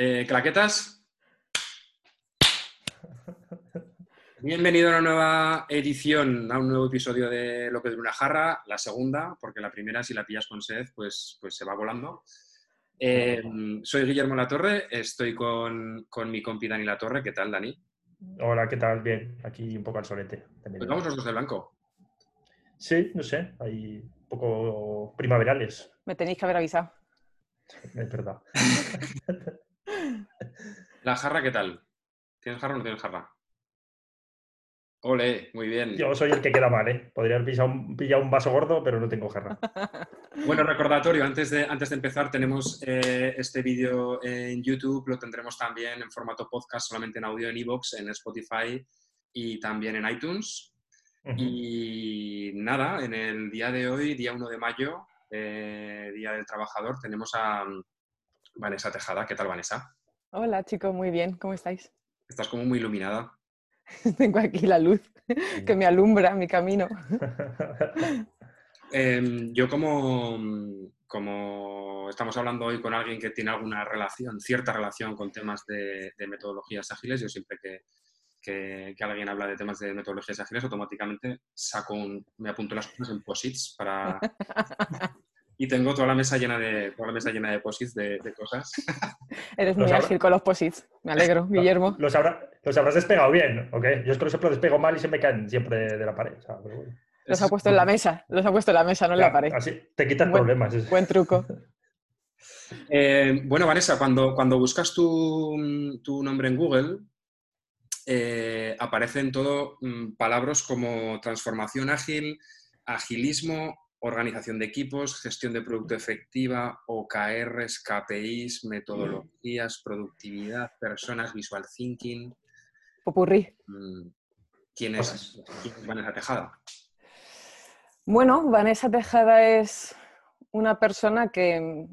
Eh, claquetas. Bienvenido a una nueva edición, a un nuevo episodio de Lo que es una jarra, la segunda, porque la primera, si la pillas con sed, pues, pues se va volando. Eh, soy Guillermo Latorre, estoy con, con mi compi Dani Latorre. ¿Qué tal, Dani? Hola, ¿qué tal? Bien, aquí un poco al solete. Pues vamos los dos de blanco. Sí, no sé, hay un poco primaverales. Me tenéis que haber avisado. Es verdad. La jarra, ¿qué tal? ¿Tienes jarra o no tienes jarra? Ole, muy bien. Yo soy el que queda mal, ¿eh? Podría haber pillado un, pillado un vaso gordo, pero no tengo jarra. Bueno, recordatorio, antes de, antes de empezar, tenemos eh, este vídeo en YouTube, lo tendremos también en formato podcast, solamente en audio en iVoox, en Spotify y también en iTunes. Y nada, en el día de hoy, día 1 de mayo, eh, Día del Trabajador, tenemos a Vanessa Tejada. ¿Qué tal, Vanessa? Hola chicos, muy bien, ¿cómo estáis? Estás como muy iluminada. Tengo aquí la luz que me alumbra mi camino. Eh, yo como, como estamos hablando hoy con alguien que tiene alguna relación, cierta relación con temas de, de metodologías ágiles, yo siempre que, que- que alguien habla de temas de metodologías ágiles, automáticamente saco un, me apunto las cosas en posits para... Y tengo toda la mesa llena de, toda la mesa llena de posits de, de cosas. Eres muy ágil con los posits. Me alegro, Guillermo. Los, habrá- los habrás despegado bien, ¿ok? Yo es que los siempre los despego mal y se me caen siempre de la pared. o sea, pero bueno. Los ha puesto en la mesa, los ha puesto en la mesa, no en la pared. Así te quitas Buen- problemas. Buen truco. Eh, bueno, Vanessa, cuando, cuando buscas tu, tu nombre en Google, eh, aparecen todo mm, palabras como transformación ágil, agilismo, organización de equipos, gestión de producto efectiva, OKRs, KPIs, metodologías, productividad, personas, visual thinking. Popurrí. Mm, ¿Quién es, quién es Vanessa Tejada? Bueno, Vanessa Tejada es una persona que,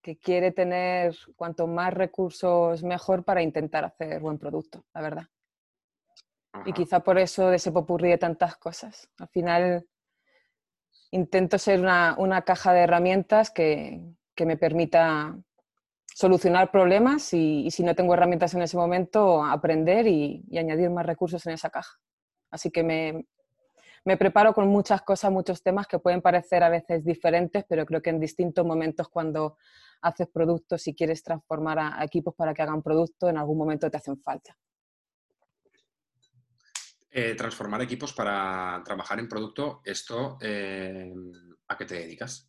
que quiere tener cuanto más recursos mejor para intentar hacer buen producto, la verdad. Y quizá por eso de ese popurrí de tantas cosas. Al final intento ser una, caja de herramientas que, me permita solucionar problemas y, si no tengo herramientas en ese momento, aprender y, añadir más recursos en esa caja. Así que me, preparo con muchas cosas, muchos temas que pueden parecer a veces diferentes, pero creo que en distintos momentos cuando haces productos y quieres transformar a, a equipos para que hagan producto, en algún momento te hacen falta. Eh, transformar equipos para trabajar en producto, ¿esto eh, a qué te dedicas?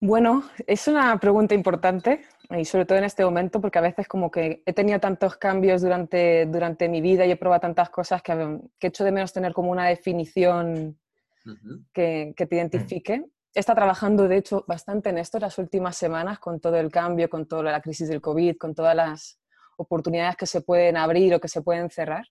Bueno, es una pregunta importante y sobre todo en este momento porque a veces como que he tenido tantos cambios durante, durante mi vida y he probado tantas cosas que, que echo de menos tener como una definición que, que te identifique. He estado trabajando, de hecho, bastante en esto las últimas semanas con todo el cambio, con toda la crisis del COVID, con todas las oportunidades que se pueden abrir o que se pueden cerrar.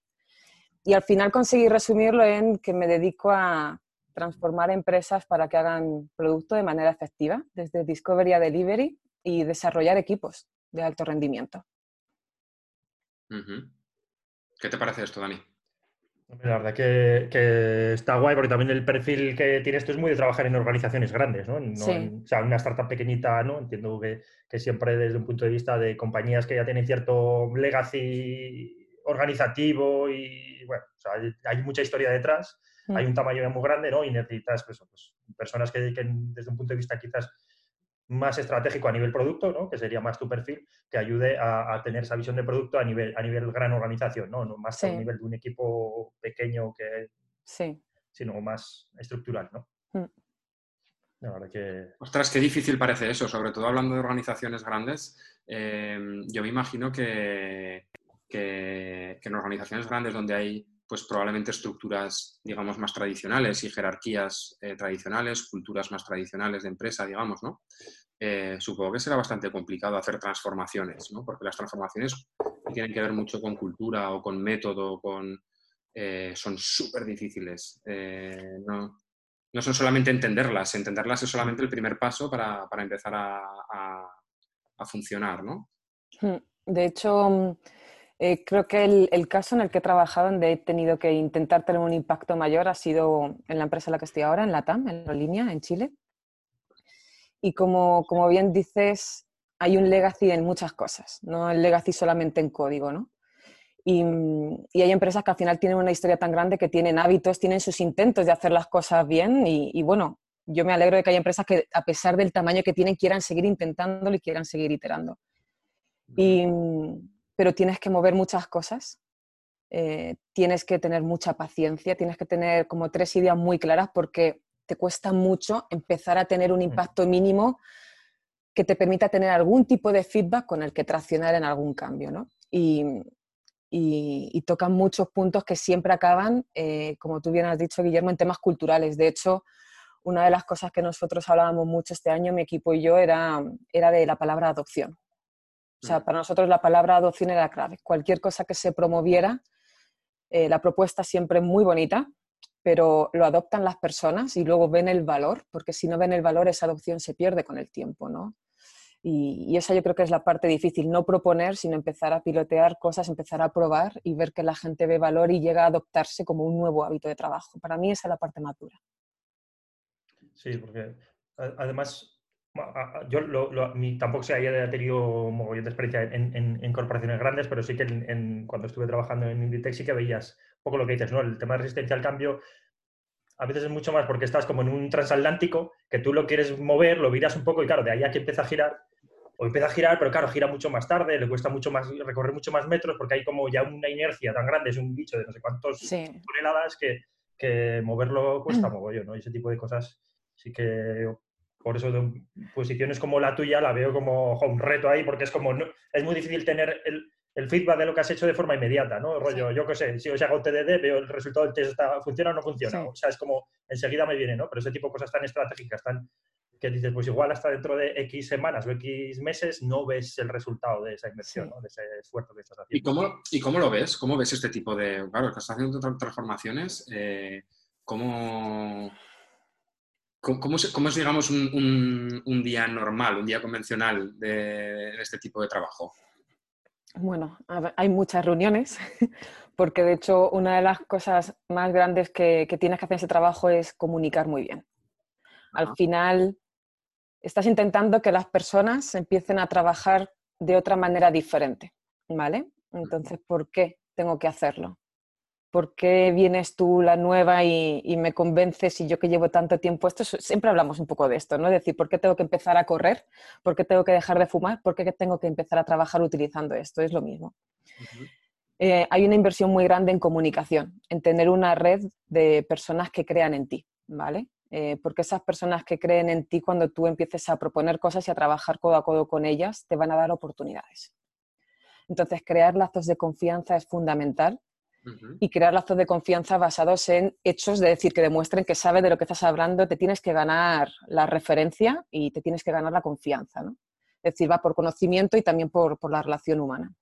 Y al final conseguí resumirlo en que me dedico a transformar empresas para que hagan producto de manera efectiva, desde discovery a delivery y desarrollar equipos de alto rendimiento. ¿Qué te parece esto, Dani? La verdad que, que está guay porque también el perfil que tienes tú es muy de trabajar en organizaciones grandes, ¿no? No Sí. en- o sea, una startup pequeñita, ¿no? Entiendo que, que siempre desde un punto de vista de compañías que ya tienen cierto legacy organizativo y, bueno, o sea, hay, hay mucha historia detrás, Mm. hay un tamaño ya muy grande, ¿no? Y necesitas, pues, pues, personas que dediquen desde un punto de vista quizás más estratégico a nivel producto, ¿no? que sería más tu perfil, que ayude a, a tener esa visión de producto a nivel, a nivel gran organización, no, no más a nivel de un equipo pequeño, que, Sí. sino más estructural. ¿no? Mm. La verdad que... Ostras, qué difícil parece eso, sobre todo hablando de organizaciones grandes. Eh, yo me imagino que, que, en organizaciones grandes donde hay pues probablemente estructuras, digamos, más tradicionales y jerarquías eh, tradicionales, culturas más tradicionales de empresa, digamos, ¿no? eh, supongo que será bastante complicado hacer transformaciones, ¿no? Porque las transformaciones tienen que ver mucho con cultura o con método, con, eh, son súper difíciles. No, no, son solamente entenderlas, entenderlas es solamente el primer paso para, para empezar a, a, funcionar, ¿no? Hmm. De hecho, mm, creo que el, el, caso en el que he trabajado, donde he tenido que intentar tener un impacto mayor, ha sido en la empresa en la que estoy ahora, en la TAM, en la línea, en Chile. Y como, como bien dices, hay un legacy en muchas cosas, no el legacy solamente en código, ¿no? Y, y, hay empresas que al final tienen una historia tan grande que tienen hábitos, tienen sus intentos de hacer las cosas bien y, y, bueno, yo me alegro de que haya empresas que a pesar del tamaño que tienen quieran seguir intentándolo y quieran seguir iterando. Y, pero tienes que mover muchas cosas, eh, tienes que tener mucha paciencia, tienes que tener como tres ideas muy claras porque te cuesta mucho empezar a tener un mm. impacto mínimo que te permita tener algún tipo de feedback con el que traccionar en algún cambio, ¿no? Y, y, tocan muchos puntos que siempre acaban, eh, como tú bien has dicho, Guillermo, en temas culturales. De hecho, una de las cosas que nosotros hablábamos mucho este año, mi equipo y yo, era, era de la palabra adopción. O sea, mm. para nosotros la palabra adopción era clave. Cualquier cosa que se promoviera, eh, la propuesta siempre muy bonita, pero lo adoptan las personas y luego ven el valor, porque si no ven el valor, esa adopción se pierde con el tiempo, ¿no? Y, esa yo creo que es la parte difícil, no proponer, sino empezar a pilotear cosas, empezar a probar y ver que la gente ve valor y llega a adoptarse como un nuevo hábito de trabajo. Para mí esa es la parte madura. Sí, porque además yo tampoco se haya tenido mogollón de experiencia en, corporaciones grandes, pero sí que cuando estuve trabajando en Inditex sí que veías un poco lo que dices, ¿no? El tema de resistencia al cambio a veces es mucho más porque estás como en un transatlántico que tú lo quieres mover, lo miras un poco y claro, de ahí a que empieza a girar, o empieza a girar, pero claro, gira mucho más tarde, le cuesta mucho más recorrer mucho más metros porque hay como ya una inercia tan grande, es un bicho de no sé cuántos toneladas que, que moverlo cuesta mm. mogollón, ¿no? Y ese tipo de cosas sí que por eso posiciones como la tuya la veo como un reto ahí, porque es como, no, es muy difícil tener el, el, feedback de lo que has hecho de forma inmediata, ¿no? Rollo, yo qué sé, si os hago TDD, veo el resultado del test, está, ¿funciona o no funciona? O sea, es como, enseguida me viene, ¿no? Pero ese tipo de cosas tan estratégicas, tan que dices, pues igual hasta dentro de X semanas o X meses no ves el resultado de esa inversión, ¿no? de ese esfuerzo que estás haciendo. ¿Y cómo, ¿Y cómo lo ves? ¿Cómo ves este tipo de, claro, que estás haciendo transformaciones, eh, ¿cómo ¿Cómo, es, digamos, un, día normal, un día convencional de, este tipo de trabajo? Bueno, hay muchas reuniones, porque de hecho una de las cosas más grandes que, tienes que hacer en ese trabajo es comunicar muy bien. Al final, estás intentando que las personas empiecen a trabajar de otra manera diferente, ¿vale? Entonces, ¿por qué tengo que hacerlo? ¿Por qué vienes tú la nueva y, me convences y yo que llevo tanto tiempo esto? Siempre hablamos un poco de esto, ¿no? Es decir, ¿por qué tengo que empezar a correr? ¿Por qué tengo que dejar de fumar? ¿Por qué tengo que empezar a trabajar utilizando esto? Es lo mismo. Eh, hay una inversión muy grande en comunicación, en tener una red de personas que crean en ti, ¿vale? Eh, porque esas personas que creen en ti, cuando tú empieces a proponer cosas y a trabajar codo a codo con ellas, te van a dar oportunidades. Entonces, crear lazos de confianza es fundamental y crear lazos de confianza basados en hechos, de decir, que demuestren que sabes de lo que estás hablando, te tienes que ganar la referencia y te tienes que ganar la confianza. ¿no? Es decir, va por conocimiento y también por, por la relación humana.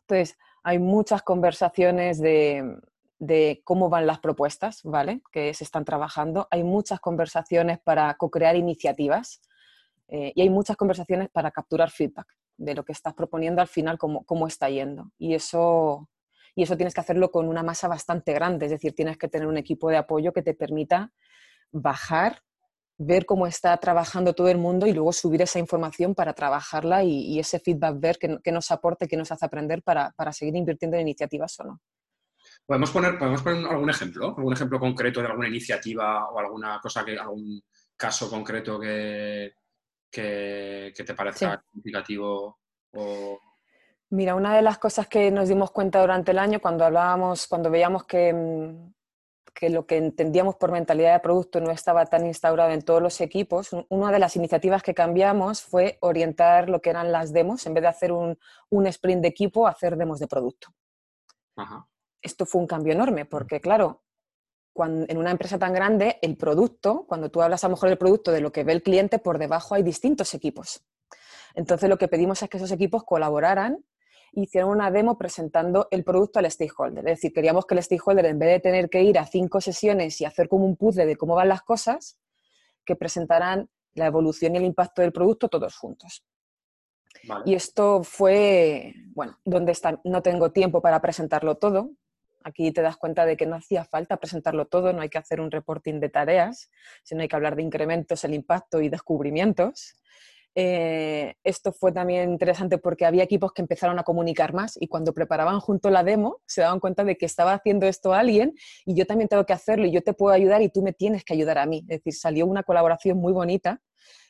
Entonces, hay muchas conversaciones de, de cómo van las propuestas, ¿vale? Que se están trabajando. Hay muchas conversaciones para co-crear iniciativas eh, y hay muchas conversaciones para capturar feedback de lo que estás proponiendo al final, cómo, cómo está yendo. Y eso y eso tienes que hacerlo con una masa bastante grande, es decir, tienes que tener un equipo de apoyo que te permita bajar, ver cómo está trabajando todo el mundo y luego subir esa información para trabajarla y, ese feedback ver qué, nos aporte, qué nos hace aprender para, seguir invirtiendo en iniciativas o no. ¿Podemos poner, ¿Podemos poner algún ejemplo? ¿Algún ejemplo concreto de alguna iniciativa o alguna cosa que, algún caso concreto que, que, te parezca significativo o, Mira, una de las cosas que nos dimos cuenta durante el año cuando hablábamos, cuando veíamos que, mm, que, lo que entendíamos por mentalidad de producto no estaba tan instaurado en todos los equipos, una de las iniciativas que cambiamos fue orientar lo que eran las demos, en vez de hacer un, un sprint de equipo, hacer demos de producto. Esto fue un cambio enorme, porque claro, en una empresa tan grande, el producto, cuando tú hablas a lo mejor del producto de lo que ve el cliente, por debajo hay distintos equipos. Entonces lo que pedimos es que esos equipos colaboraran hicieron una demo presentando el producto al stakeholder. Es decir, queríamos que el stakeholder, en vez de tener que ir a cinco sesiones y hacer como un puzzle de cómo van las cosas, que presentaran la evolución y el impacto del producto todos juntos. Y esto fue, bueno, donde está, no tengo tiempo para presentarlo todo. Aquí te das cuenta de que no hacía falta presentarlo todo, no hay que hacer un reporting de tareas, sino hay que hablar de incrementos, el impacto y descubrimientos. Eh, esto fue también interesante porque había equipos que empezaron a comunicar más y cuando preparaban junto la demo se daban cuenta de que estaba haciendo esto alguien y yo también tengo que hacerlo y yo te puedo ayudar y tú me tienes que ayudar a mí. Es decir, salió una colaboración muy bonita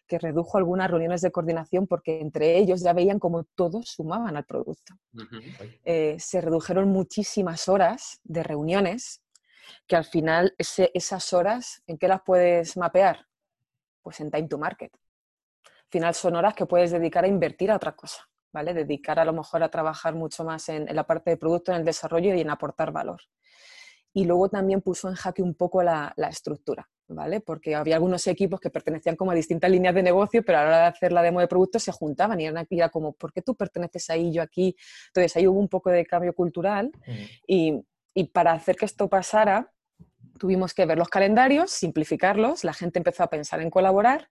que redujo algunas reuniones de coordinación porque entre ellos ya veían como todos sumaban al producto. Eh, se redujeron muchísimas horas de reuniones que al final esas horas, ¿en qué las puedes mapear? Pues en time to market. Al final son horas que puedes dedicar a invertir a otra cosa, ¿vale? Dedicar a lo mejor a trabajar mucho más en, en la parte de producto, en el desarrollo y en aportar valor y luego también puso en jaque un poco la, estructura, ¿vale? Porque había algunos equipos que pertenecían como a distintas líneas de negocio, pero a la hora de hacer la demo de producto se juntaban y era, como, ¿por qué tú perteneces ahí, yo aquí? Entonces ahí hubo un poco de cambio cultural y, y para hacer que esto pasara, tuvimos que ver los calendarios, simplificarlos, la gente empezó a pensar en colaborar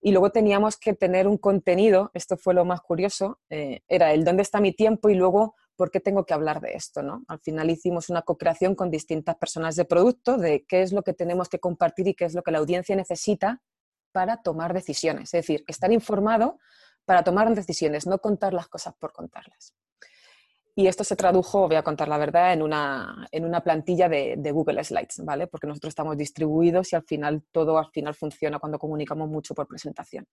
y luego teníamos que tener un contenido, esto fue lo más curioso, eh, era el dónde está mi tiempo y luego por qué tengo que hablar de esto. ¿no? Al final hicimos una co-creación con distintas personas de producto de qué es lo que tenemos que compartir y qué es lo que la audiencia necesita para tomar decisiones. Es decir, estar informado para tomar decisiones, no contar las cosas por contarlas. Y esto se tradujo, voy a contar la verdad, en una, en una plantilla de, Google Slides, ¿vale? Porque nosotros estamos distribuidos y al final todo al final funciona cuando comunicamos mucho por presentación.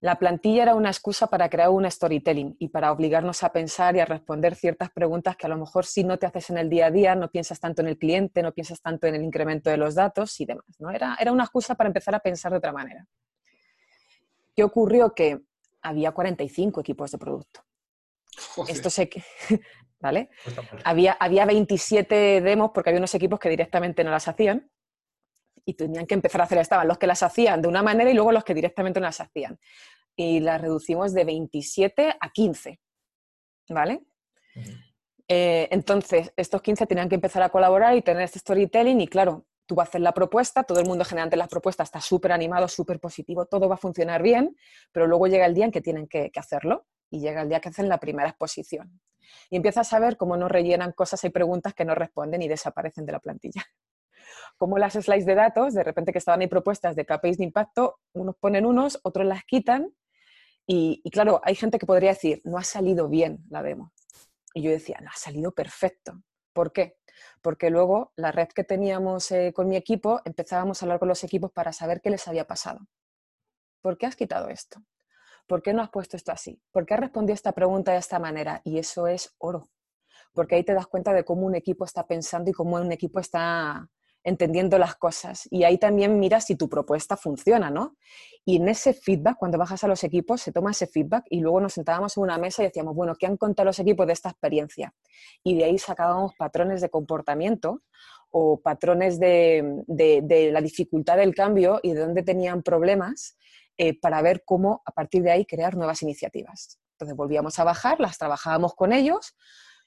La plantilla era una excusa para crear un storytelling y para obligarnos a pensar y a responder ciertas preguntas que a lo mejor si no te haces en el día a día, no piensas tanto en el cliente, no piensas tanto en el incremento de los datos y demás. ¿no? Era, era una excusa para empezar a pensar de otra manera. ¿Qué ocurrió? Que había 45 equipos de producto. Esto sé que, ¿vale? Había, había 27 demos porque había unos equipos que directamente no las hacían y tenían que empezar a hacer, estaban los que las hacían de una manera y luego los que directamente no las hacían. Y las reducimos de 27 a 15, ¿vale? Eh, entonces, estos 15 tenían que empezar a colaborar y tener este storytelling y claro, tú vas a hacer la propuesta, todo el mundo generalmente las propuestas está súper animado, súper positivo, todo va a funcionar bien, pero luego llega el día en que tienen que hacerlo y llega el día que hacen la primera exposición. Y empiezas a ver cómo no rellenan cosas, hay preguntas que no responden y desaparecen de la plantilla. Como las slides de datos, de repente que estaban ahí propuestas de KPIs de impacto, unos ponen unos, otros las quitan. Y, claro, hay gente que podría decir, no ha salido bien la demo. Y yo decía, no, ha salido perfecto. ¿Por qué? Porque luego la red que teníamos eh, con mi equipo, empezábamos a hablar con los equipos para saber qué les había pasado. ¿Por qué has quitado esto? ¿por qué no has puesto esto así? ¿Por qué has respondido esta pregunta de esta manera? Y eso es oro, porque ahí te das cuenta de cómo un equipo está pensando y cómo un equipo está entendiendo las cosas. Y ahí también miras si tu propuesta funciona, ¿no? Y en ese feedback, cuando bajas a los equipos, se toma ese feedback y luego nos sentábamos en una mesa y decíamos, bueno, ¿qué han contado los equipos de esta experiencia? Y de ahí sacábamos patrones de comportamiento o patrones de, de la dificultad del cambio y de dónde tenían problemas eh, para ver cómo a partir de ahí crear nuevas iniciativas. Entonces volvíamos a bajar, las trabajábamos con ellos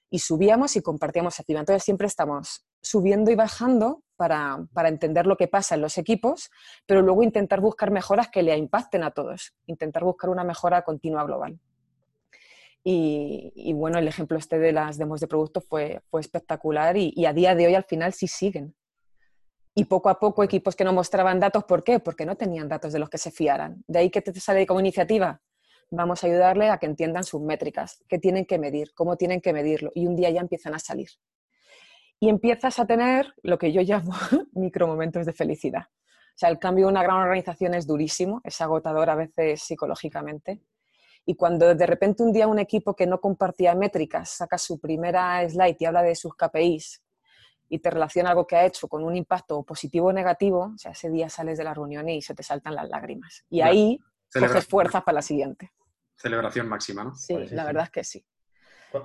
y subíamos y compartíamos activa. Entonces siempre estamos subiendo y bajando para, entender lo que pasa en los equipos, pero luego intentar buscar mejoras que le impacten a todos, intentar buscar una mejora continua global. Y, bueno, el ejemplo este de las demos de producto fue, fue espectacular y, y, a día de hoy al final sí siguen y poco a poco equipos que no mostraban datos, ¿por qué? Porque no tenían datos de los que se fiaran. De ahí que te sale como iniciativa. Vamos a ayudarle a que entiendan sus métricas, qué tienen que medir, cómo tienen que medirlo. Y un día ya empiezan a salir. Y empiezas a tener lo que yo llamo micromomentos de felicidad. O sea, el cambio de una gran organización es durísimo, es agotador a veces psicológicamente. Y cuando de repente un día un equipo que no compartía métricas saca su primera slide y habla de sus KPIs, y te relaciona algo que ha hecho con un impacto positivo o negativo, o sea, ese día sales de la reunión y se te saltan las lágrimas. Y ahí coges fuerzas para la siguiente. Celebración máxima, ¿no? Sí, la verdad es que sí.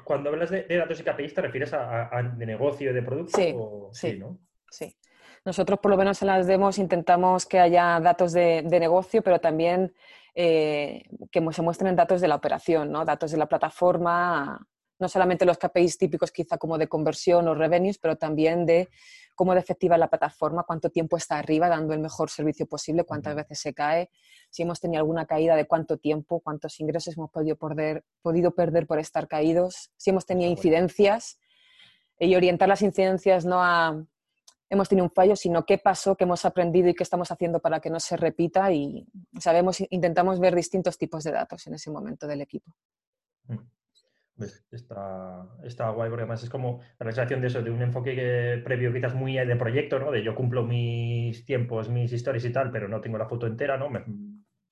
Cuando hablas de, datos y KPIs, ¿te refieres a, de negocio de producto? Sí, o... sí, ¿no? sí. Nosotros, por lo menos en las demos, intentamos que haya datos de, negocio, pero también eh, que se muestren datos de la operación, ¿no? datos de la plataforma, no solamente los KPIs típicos quizá como de conversión o revenues, pero también de cómo de efectiva es la plataforma, cuánto tiempo está arriba dando el mejor servicio posible, cuántas veces se cae, si hemos tenido alguna caída de cuánto tiempo, cuántos ingresos hemos podido perder, podido perder por estar caídos, si hemos tenido incidencias y orientar las incidencias no a hemos tenido un fallo, sino qué pasó, qué hemos aprendido y qué estamos haciendo para que no se repita y sabemos, intentamos ver distintos tipos de datos en ese momento del equipo. Pues está, está guay porque además es como la sensación de eso, de un enfoque previo quizás muy de proyecto, ¿no? De yo cumplo mis tiempos, mis historias y tal, pero no tengo la foto entera, ¿no?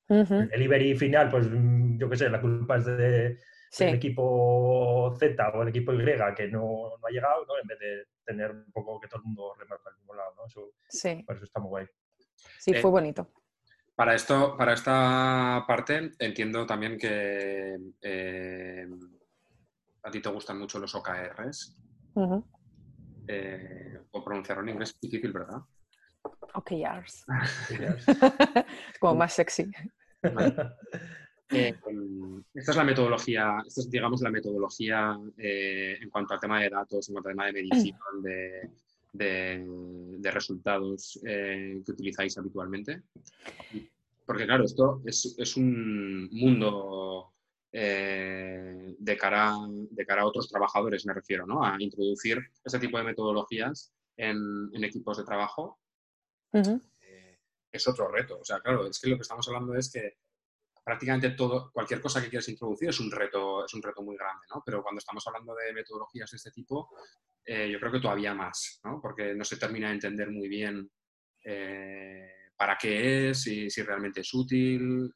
El delivery final, pues yo qué sé, la culpa es de, del equipo Z o el equipo Y que no, no, ha llegado, ¿no? En vez de tener un poco que todo el mundo remarca al mismo lado, ¿no? Eso, sí. Por eso está muy guay. Sí, fue eh, bonito. Para, esto, para esta parte entiendo también que eh, a ti te gustan mucho los OKRs. Eh, o pronunciarlo en inglés es difícil, ¿verdad? OKRs. Como más sexy. Eh, esta es la metodología, esta es, digamos, la metodología eh, en cuanto al tema de datos, en cuanto al tema de medición de, resultados que utilizáis habitualmente. Porque, claro, esto es, es un mundo eh, de, cara, de cara a otros trabajadores, me refiero, ¿no? A introducir ese tipo de metodologías en, equipos de trabajo. Eh, es otro reto. O sea, claro, es que lo que estamos hablando es que prácticamente todo, cualquier cosa que quieras introducir es un reto, es un reto muy grande, ¿no? Pero cuando estamos hablando de metodologías de este tipo, eh, yo creo que todavía más, ¿no? Porque no se termina de entender muy bien para qué es, y si realmente es útil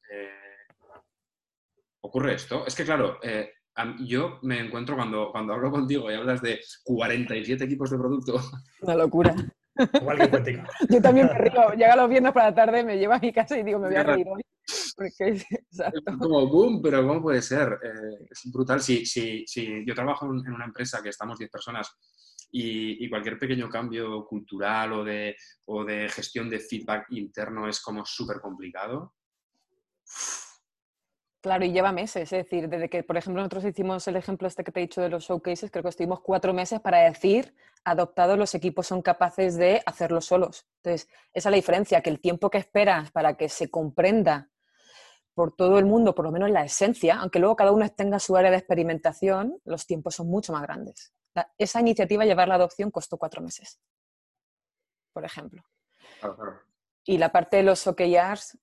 ocurre esto. Es que, claro, eh, yo me encuentro cuando, cuando hablo contigo y hablas de 47 equipos de producto. Una locura. yo también me río. Llega los viernes para la tarde, me lleva a mi casa y digo, me voy a reír hoy. Porque es, como boom, pero ¿cómo puede ser? Eh, es brutal. Si, si, si yo trabajo en una empresa que estamos 10 personas y, cualquier pequeño cambio cultural o de, o de gestión de feedback interno es como súper complicado. Claro, y lleva meses, es decir, desde que, por ejemplo, nosotros hicimos el ejemplo este que te he dicho de los showcases, creo que estuvimos cuatro meses para decir, adoptados, los equipos son capaces de hacerlo solos. Entonces, esa es la diferencia, que el tiempo que esperas para que se comprenda por todo el mundo, por lo menos la esencia, aunque luego cada uno tenga su área de experimentación, los tiempos son mucho más grandes. esa iniciativa, llevar la adopción, costó cuatro meses, por ejemplo. Y la parte de los OKRs,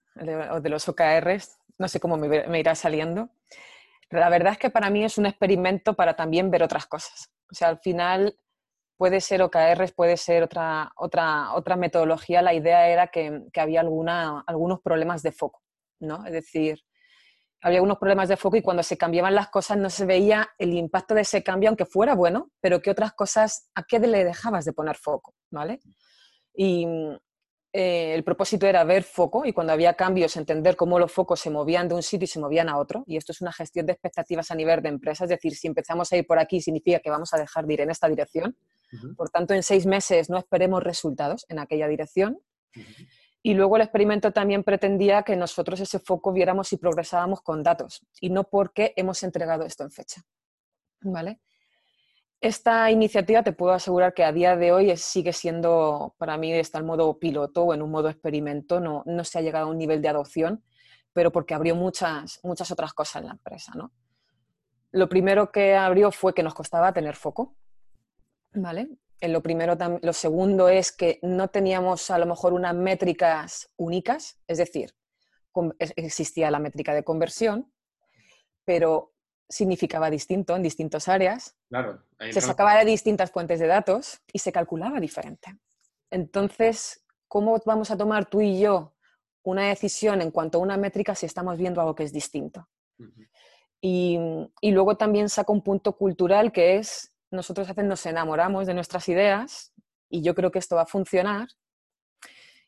o de los OKRs, no sé cómo me, irá saliendo. la verdad es que para mí es un experimento para también ver otras cosas. O sea, al final puede ser OKRs, puede ser otra, otra, otra metodología. La idea era que, había alguna, algunos problemas de foco, ¿no? Es decir, había algunos problemas de foco y cuando se cambiaban las cosas no se veía el impacto de ese cambio, aunque fuera bueno, pero que otras cosas, ¿a qué le dejabas de poner foco? ¿Vale? Y, eh, el propósito era ver foco y cuando había cambios entender cómo los focos se movían de un sitio y se movían a otro. Y esto es una gestión de expectativas a nivel de empresa, es decir, si empezamos a ir por aquí significa que vamos a dejar de ir en esta dirección. Por tanto, en seis meses no esperemos resultados en aquella dirección. Y luego el experimento también pretendía que nosotros ese foco viéramos si progresábamos con datos y no porque hemos entregado esto en fecha. ¿Vale? Esta iniciativa te puedo asegurar que a día de hoy sigue siendo, para mí está en modo piloto o en un modo experimento, no, no se ha llegado a un nivel de adopción, pero porque abrió muchas, muchas otras cosas en la empresa. ¿no? Lo primero que abrió fue que nos costaba tener foco. ¿vale? Lo, primero, lo segundo es que no teníamos a lo mejor unas métricas únicas, es decir, existía la métrica de conversión, pero significaba distinto en distintas áreas. Claro, se sacaba de distintas fuentes de datos y se calculaba diferente. Entonces, ¿cómo vamos a tomar tú y yo una decisión en cuanto a una métrica si estamos viendo algo que es distinto? y, y, luego también saca un punto cultural que es, nosotros a veces nos enamoramos de nuestras ideas y yo creo que esto va a funcionar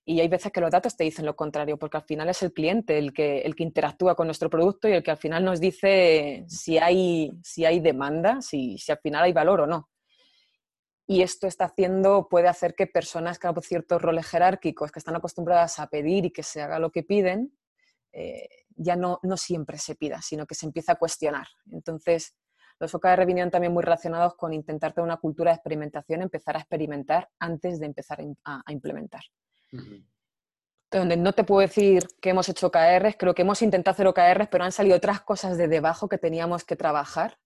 y hay veces que los datos te dicen lo contrario, porque al final es el cliente el que, el que interactúa con nuestro producto y el que al final nos dice si hay, si hay demanda, si, si al final hay valor o no. y esto está haciendo, puede hacer que personas que han ciertos roles jerárquicos, que están acostumbradas a pedir y que se haga lo que piden, eh, ya no, no siempre se pida, sino que se empieza a cuestionar. Entonces, los OKR vinieron también muy relacionados con intentar tener una cultura de experimentación, empezar a experimentar antes de empezar a, implementar. Donde no te puedo decir que hemos hecho OKRs, creo que hemos intentado hacer OKRs, pero han salido otras cosas de debajo que teníamos que trabajar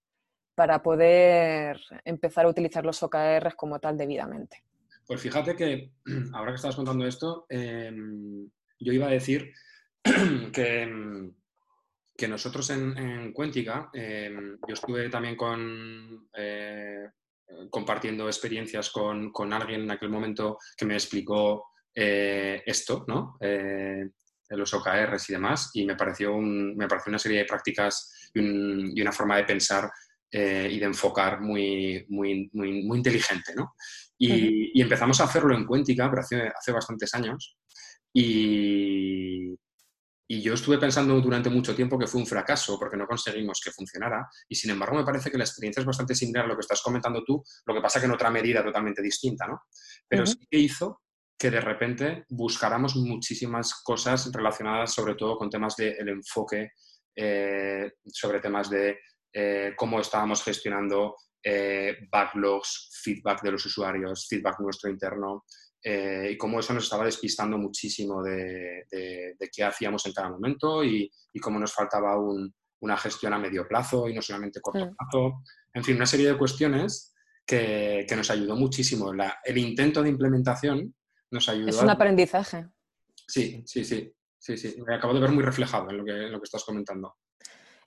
para poder empezar a utilizar los OKRs como tal debidamente. Pues fíjate que ahora que estabas contando esto, em, yo iba a decir que, em, que nosotros en, en Cuéntica, em, yo estuve también con, eh, compartiendo experiencias con, con, alguien en aquel momento que me explicó eh, esto, ¿no? Eh, los OKRs y demás, y me pareció, un, me pareció una serie de prácticas y, una forma de pensar y de enfocar muy, muy, muy, muy inteligente, ¿no? Y, y, empezamos a hacerlo en Cuéntica, pero hace, hace bastantes años, y, y yo estuve pensando durante mucho tiempo que fue un fracaso porque no conseguimos que funcionara. Y sin embargo, me parece que la experiencia es bastante similar a lo que estás comentando tú, lo que pasa que en otra medida totalmente distinta, ¿no? Pero sí que hizo que de repente buscáramos muchísimas cosas relacionadas sobre todo con temas del enfoque, eh, sobre temas de eh, cómo estábamos gestionando eh, backlogs, feedback de los usuarios, feedback nuestro interno, eh, y cómo eso nos estaba despistando muchísimo de, qué hacíamos en cada momento y, cómo nos faltaba una gestión a medio plazo y no solamente corto mm. plazo. En fin, una serie de cuestiones que, nos ayudó muchísimo. el intento de implementación nos. Es un aprendizaje. Sí, sí, sí, sí, sí. Me acabo de ver muy reflejado en lo que, en lo que estás comentando.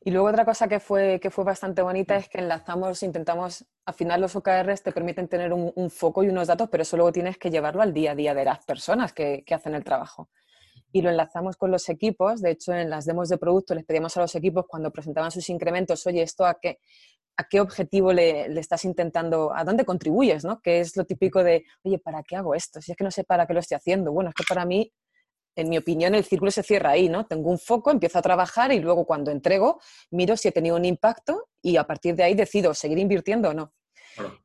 Y luego otra cosa que fue, que fue bastante bonita es que enlazamos, intentamos, al final los OKRs te permiten tener un, foco y unos datos, pero eso luego tienes que llevarlo al día a día de las personas que, que, hacen el trabajo. Y lo enlazamos con los equipos, de hecho en las demos de producto les pedíamos a los equipos cuando presentaban sus incrementos, oye, ¿esto a qué, a qué objetivo le, le, estás intentando, a dónde contribuyes, ¿no? Que es lo típico de, oye, ¿para qué hago esto? Si es que no sé para qué lo estoy haciendo. Bueno, es que para mí en mi opinión, el círculo se cierra ahí, ¿no? Tengo un foco, empiezo a trabajar y luego cuando entrego, miro si he tenido un impacto y a partir de ahí decido seguir invirtiendo o no.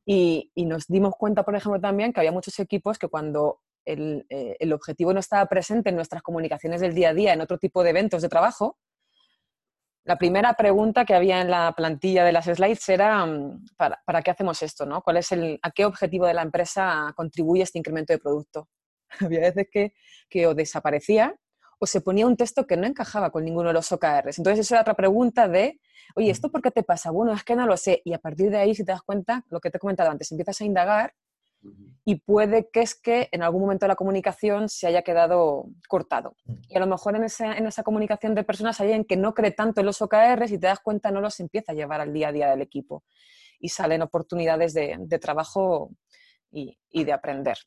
Y, nos dimos cuenta, por ejemplo, también que había muchos equipos que cuando el, eh, el, objetivo no estaba presente en nuestras comunicaciones del día a día, en otro tipo de eventos de trabajo, la primera pregunta que había en la plantilla de las slides era mm, ¿para, ¿para qué hacemos esto? ¿no? ¿Cuál es el, ¿A qué objetivo de la empresa contribuye este incremento de producto? había veces que, que o desaparecía o se ponía un texto que no encajaba con ninguno de los OKRs. Entonces, eso era otra pregunta de, oye, ¿esto por qué te pasa? Bueno, es que no lo sé. Y a partir de ahí, si te das cuenta, lo que te he comentado antes, empiezas a indagar y puede que es que en algún momento de la comunicación se haya quedado cortado. Y a lo mejor en esa, en esa comunicación de personas hay alguien que no cree tanto en los OKRs y te das cuenta no los empieza a llevar al día a día del equipo. Y salen oportunidades de, de trabajo y, y de aprender.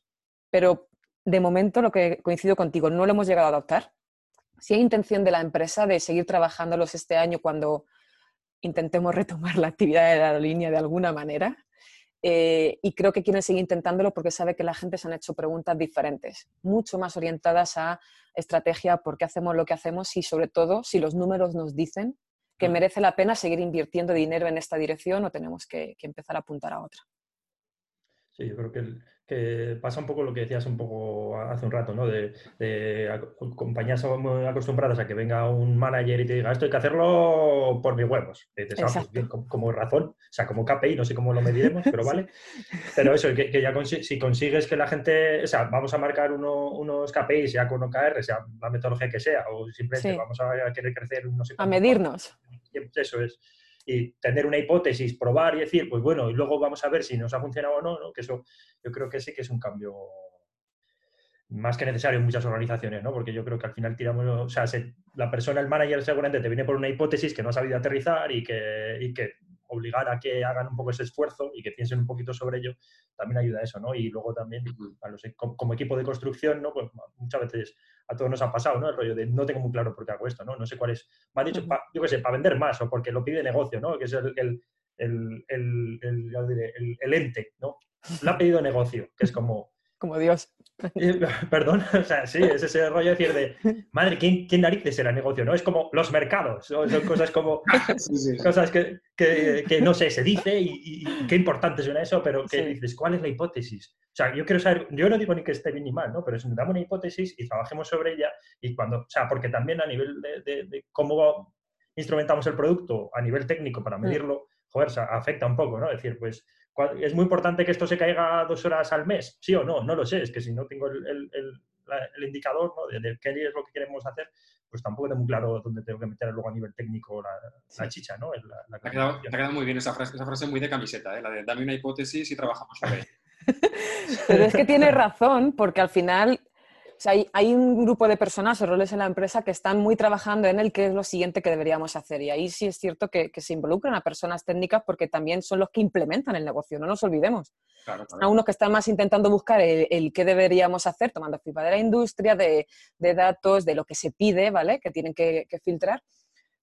Pero de momento, lo que coincido contigo, no lo hemos llegado a adoptar. Si hay intención de la empresa de seguir trabajándolos este año cuando intentemos retomar la actividad de la línea de alguna manera. Eh, y creo que quieren seguir intentándolo porque sabe que la gente se han hecho preguntas diferentes, mucho más orientadas a estrategia, por qué hacemos lo que hacemos y sobre todo si los números nos dicen que merece la pena seguir invirtiendo dinero en esta dirección o tenemos que, que empezar a apuntar a otra. Sí, yo creo que el, que pasa un poco lo que decías un poco hace un rato, ¿no? De, compañías acostumbradas a que venga un manager y te diga esto hay que hacerlo por mis huevos. Y dices, ah, pues bien, como, razón, o sea, como KPI, no sé cómo lo mediremos, pero vale. Pero eso, que, que ya si consigues que la gente, o sea, vamos a marcar unos KPIs ya con OKR, sea la metodología que sea, o simplemente vamos a querer crecer, no sé. A medirnos. Eso es y tener una hipótesis, probar y decir, pues bueno, y luego vamos a ver si nos ha funcionado o no, ¿no? que eso yo creo que sí que es un cambio más que necesario en muchas organizaciones, ¿no? Porque yo creo que al final tiramos, o sea, la persona, el manager seguramente te viene por una hipótesis que no ha sabido aterrizar y que, y que obligar a que hagan un poco ese esfuerzo y que piensen un poquito sobre ello, también ayuda a eso, ¿no? Y luego también, e, como, equipo de construcción, ¿no? Pues muchas veces a todos nos ha pasado, ¿no? El rollo de no tengo muy claro por qué hago esto, ¿no? No sé cuál es. Me ha dicho, yo qué sé, para vender más o porque lo pide negocio, ¿no? Que es el, el, el, el, el ente, ¿no? Lo ha pedido negocio, que es como, como Dios. Perdón, o sea, sí, es ese rollo de decir de, madre, ¿quién, quién narices era negocio? ¿No? Es como los mercados, son cosas como, cosas que, que, no sé, se dice y, qué importante suena eso, pero que dices, ¿cuál es la hipótesis? O sea, yo quiero saber, yo no digo ni que esté bien ni mal, ¿no? Pero es, damos una hipótesis y trabajemos sobre ella y cuando, o sea, porque también a nivel de, de cómo instrumentamos el producto a nivel técnico para mm. medirlo, joder, afecta un poco, ¿no? Es decir, pues ¿Es muy importante que esto se caiga dos horas al mes? ¿Sí o no? No lo sé. Es que si no tengo el, indicador de, qué es lo que queremos hacer, pues tampoco tengo muy claro dónde tengo que meter luego a nivel técnico la, chicha, ¿no? La, te, ha quedado, muy bien esa frase, esa frase muy de camiseta, ¿eh? la de dame una hipótesis y trabajamos sobre ella. Pero es que tiene razón, porque al final hay, un grupo de personas o roles en la empresa que están muy trabajando en el qué es lo siguiente que deberíamos hacer. Y ahí sí es cierto que, se involucran a personas técnicas porque también son los que implementan el negocio, no nos olvidemos. A unos que están más intentando buscar el, qué deberíamos hacer, tomando feedback de la industria, de, datos, de lo que se pide, ¿vale? Que tienen que, que filtrar.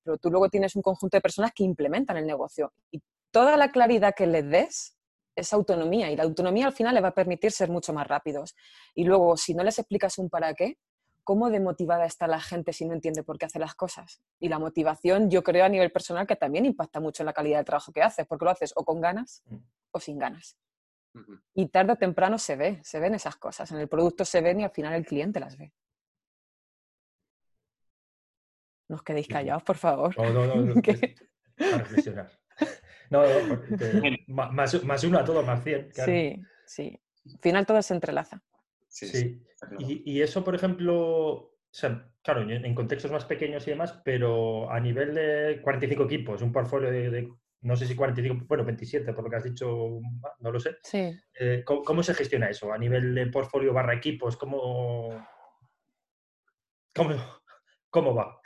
Pero tú luego tienes un conjunto de personas que implementan el negocio. Y toda la claridad que les des esa autonomía y la autonomía al final le va a permitir ser mucho más rápidos. Y luego, si no les explicas un para qué, ¿cómo demotivada está la gente si no entiende por qué hace las cosas? Y la motivación, yo creo a nivel personal que también impacta mucho en la calidad del trabajo que haces, porque lo haces o con ganas mm. o sin ganas. Y tarde o temprano se ve, se ven esas cosas. En el producto se ven y al final el cliente las ve. No os quedéis callados, por favor. No, no, no. reflexionar. No, más, más, uno a todo, más 100. Sí, sí. Al final todo se entrelaza. Sí. Y, eso, por ejemplo, claro, en contextos más pequeños y demás, pero a nivel de 45 equipos, un portfolio de, no sé si 45, bueno, 27, por lo que has dicho, no lo sé. Sí. Eh, ¿cómo, se gestiona eso? A nivel de portfolio barra equipos, ¿cómo, cómo, cómo va?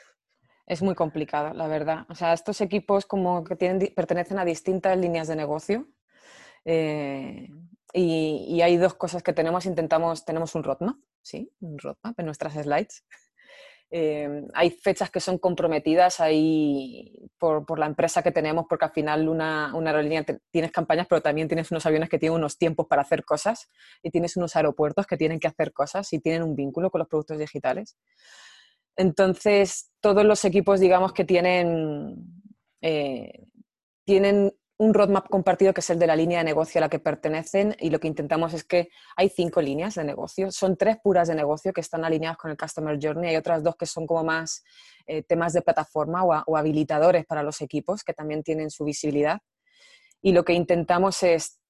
Es muy complicado, la verdad. O sea, estos equipos como que tienen, pertenecen a distintas líneas de negocio. Eh, y, hay dos cosas que tenemos. Intentamos, tenemos un roadmap, sí, un roadmap en nuestras slides. Eh, hay fechas que son comprometidas ahí por, la empresa que tenemos, porque al final una, una aerolínea tienes campañas, pero también tienes unos aviones que tienen unos tiempos para hacer cosas y tienes unos aeropuertos que tienen que hacer cosas y tienen un vínculo con los productos digitales. Entonces, todos los equipos, digamos, que tienen, eh, tienen un roadmap compartido que es el de la línea de negocio a la que pertenecen y lo que intentamos es que hay cinco líneas de negocio. Son tres puras de negocio que están alineadas con el Customer Journey. Hay otras dos que son como más eh, temas de plataforma o, habilitadores para los equipos que también tienen su visibilidad. Y lo que intentamos es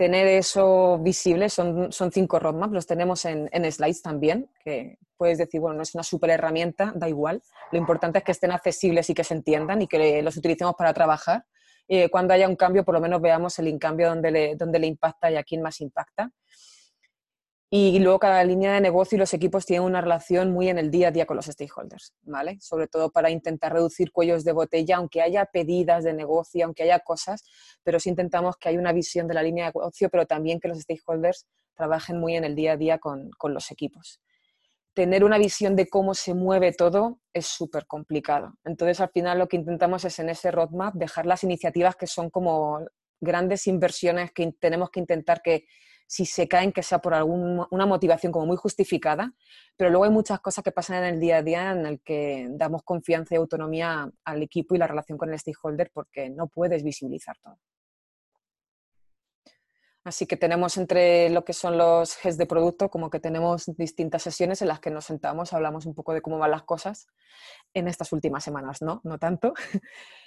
tener eso visible, son, son cinco roadmaps, los tenemos en, slides también, que puedes decir, bueno, no es una super herramienta, da igual, lo importante es que estén accesibles y que se entiendan y que los utilicemos para trabajar. y cuando haya un cambio, por lo menos veamos el cambio donde le, donde le impacta y a quién más impacta. Y luego cada línea de negocio y los equipos tienen una relación muy en el día a día con los stakeholders, ¿vale? Sobre todo para intentar reducir cuellos de botella, aunque haya pedidas de negocio, aunque haya cosas, pero sí intentamos que haya una visión de la línea de negocio, pero también que los stakeholders trabajen muy en el día a día con, con los equipos. Tener una visión de cómo se mueve todo es súper complicado. Entonces, al final lo que intentamos es en ese roadmap dejar las iniciativas que son como grandes inversiones que tenemos que intentar que si se caen, que sea por alguna motivación como muy justificada, pero luego hay muchas cosas que pasan en el día a día en el que damos confianza y autonomía al equipo y la relación con el stakeholder porque no puedes visibilizar todo. Así que tenemos entre lo que son los heads de producto, como que tenemos distintas sesiones en las que nos sentamos, hablamos un poco de cómo van las cosas. En estas últimas semanas, no, no tanto.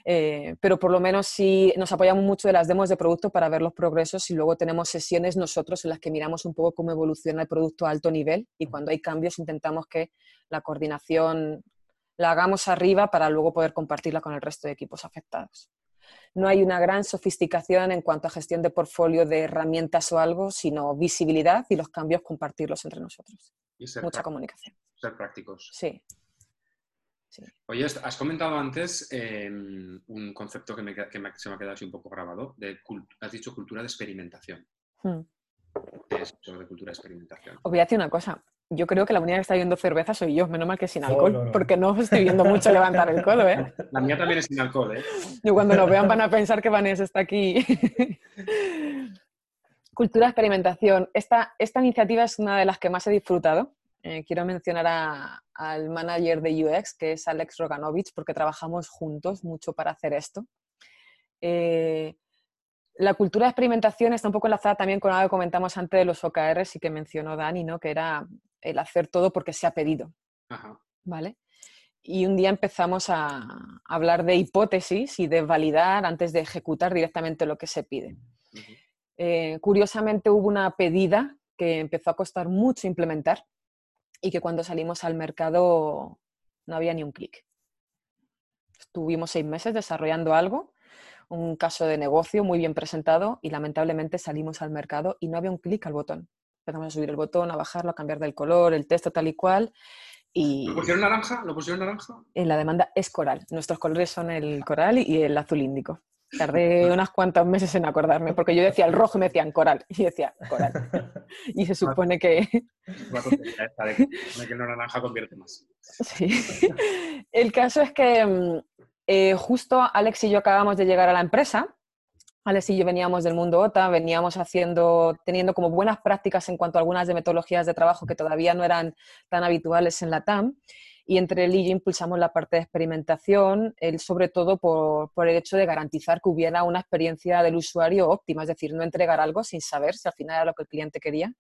Eh, pero por lo menos sí nos apoyamos mucho de las demos de producto para ver los progresos y luego tenemos sesiones nosotros en las que miramos un poco cómo evoluciona el producto a alto nivel y cuando hay cambios intentamos que la coordinación la hagamos arriba para luego poder compartirla con el resto de equipos afectados no hay una gran sofisticación en cuanto a gestión de portfolio de herramientas o algo, sino visibilidad y los cambios compartirlos entre nosotros. Mucha comunicación. Ser prácticos. Sí. Oye, has comentado antes em, un concepto que, me, se me ha quedado así un poco grabado, de, has dicho cultura de experimentación. Hmm. ¿Qué es eso de cultura de experimentación? Os voy a decir una cosa yo creo que la única que está viendo cerveza soy yo, menos mal que sin alcohol, porque no estoy viendo mucho levantar el codo, ¿eh? La mía también es sin alcohol, ¿eh? Y cuando nos vean van a pensar que Vanessa está aquí. Cultura de experimentación. Esta, esta iniciativa es una de las que más he disfrutado. Eh, quiero mencionar al manager de UX, que es Alex Roganovich, porque trabajamos juntos mucho para hacer esto. Eh, la cultura de experimentación está un poco enlazada también con algo que comentamos antes de los OKRs y que mencionó Dani, ¿no? que era el hacer todo porque se ha pedido. ¿Vale? Y un día empezamos a hablar de hipótesis y de validar antes de ejecutar directamente lo que se pide. Eh, curiosamente hubo una pedida que empezó a costar mucho implementar y que cuando salimos al mercado no había ni un clic. Estuvimos seis meses desarrollando algo, un caso de negocio muy bien presentado y lamentablemente salimos al mercado y no había un clic al botón. Empezamos a subir el botón, a bajarlo, a cambiar del color, el texto tal y cual. Y ¿Lo pusieron naranja? ¿Lo pusieron naranja? En la demanda es coral. Nuestros colores son el coral y el azul índico. Tardé unas cuantas meses en acordarme, porque yo decía el rojo y me decían coral. Y decía coral. Y se supone que. de que el naranja convierte más. Sí. El caso es que mm, eh, justo Alex y yo acabamos de llegar a la empresa. Alex y yo veníamos del mundo OTA, veníamos haciendo, teniendo como buenas prácticas en cuanto a algunas de metodologías de trabajo que todavía no eran tan habituales en la TAM y entre él y yo impulsamos la parte de experimentación, él sobre todo por, por, el hecho de garantizar que hubiera una experiencia del usuario óptima, es decir, no entregar algo sin saber si al final era lo que el cliente quería.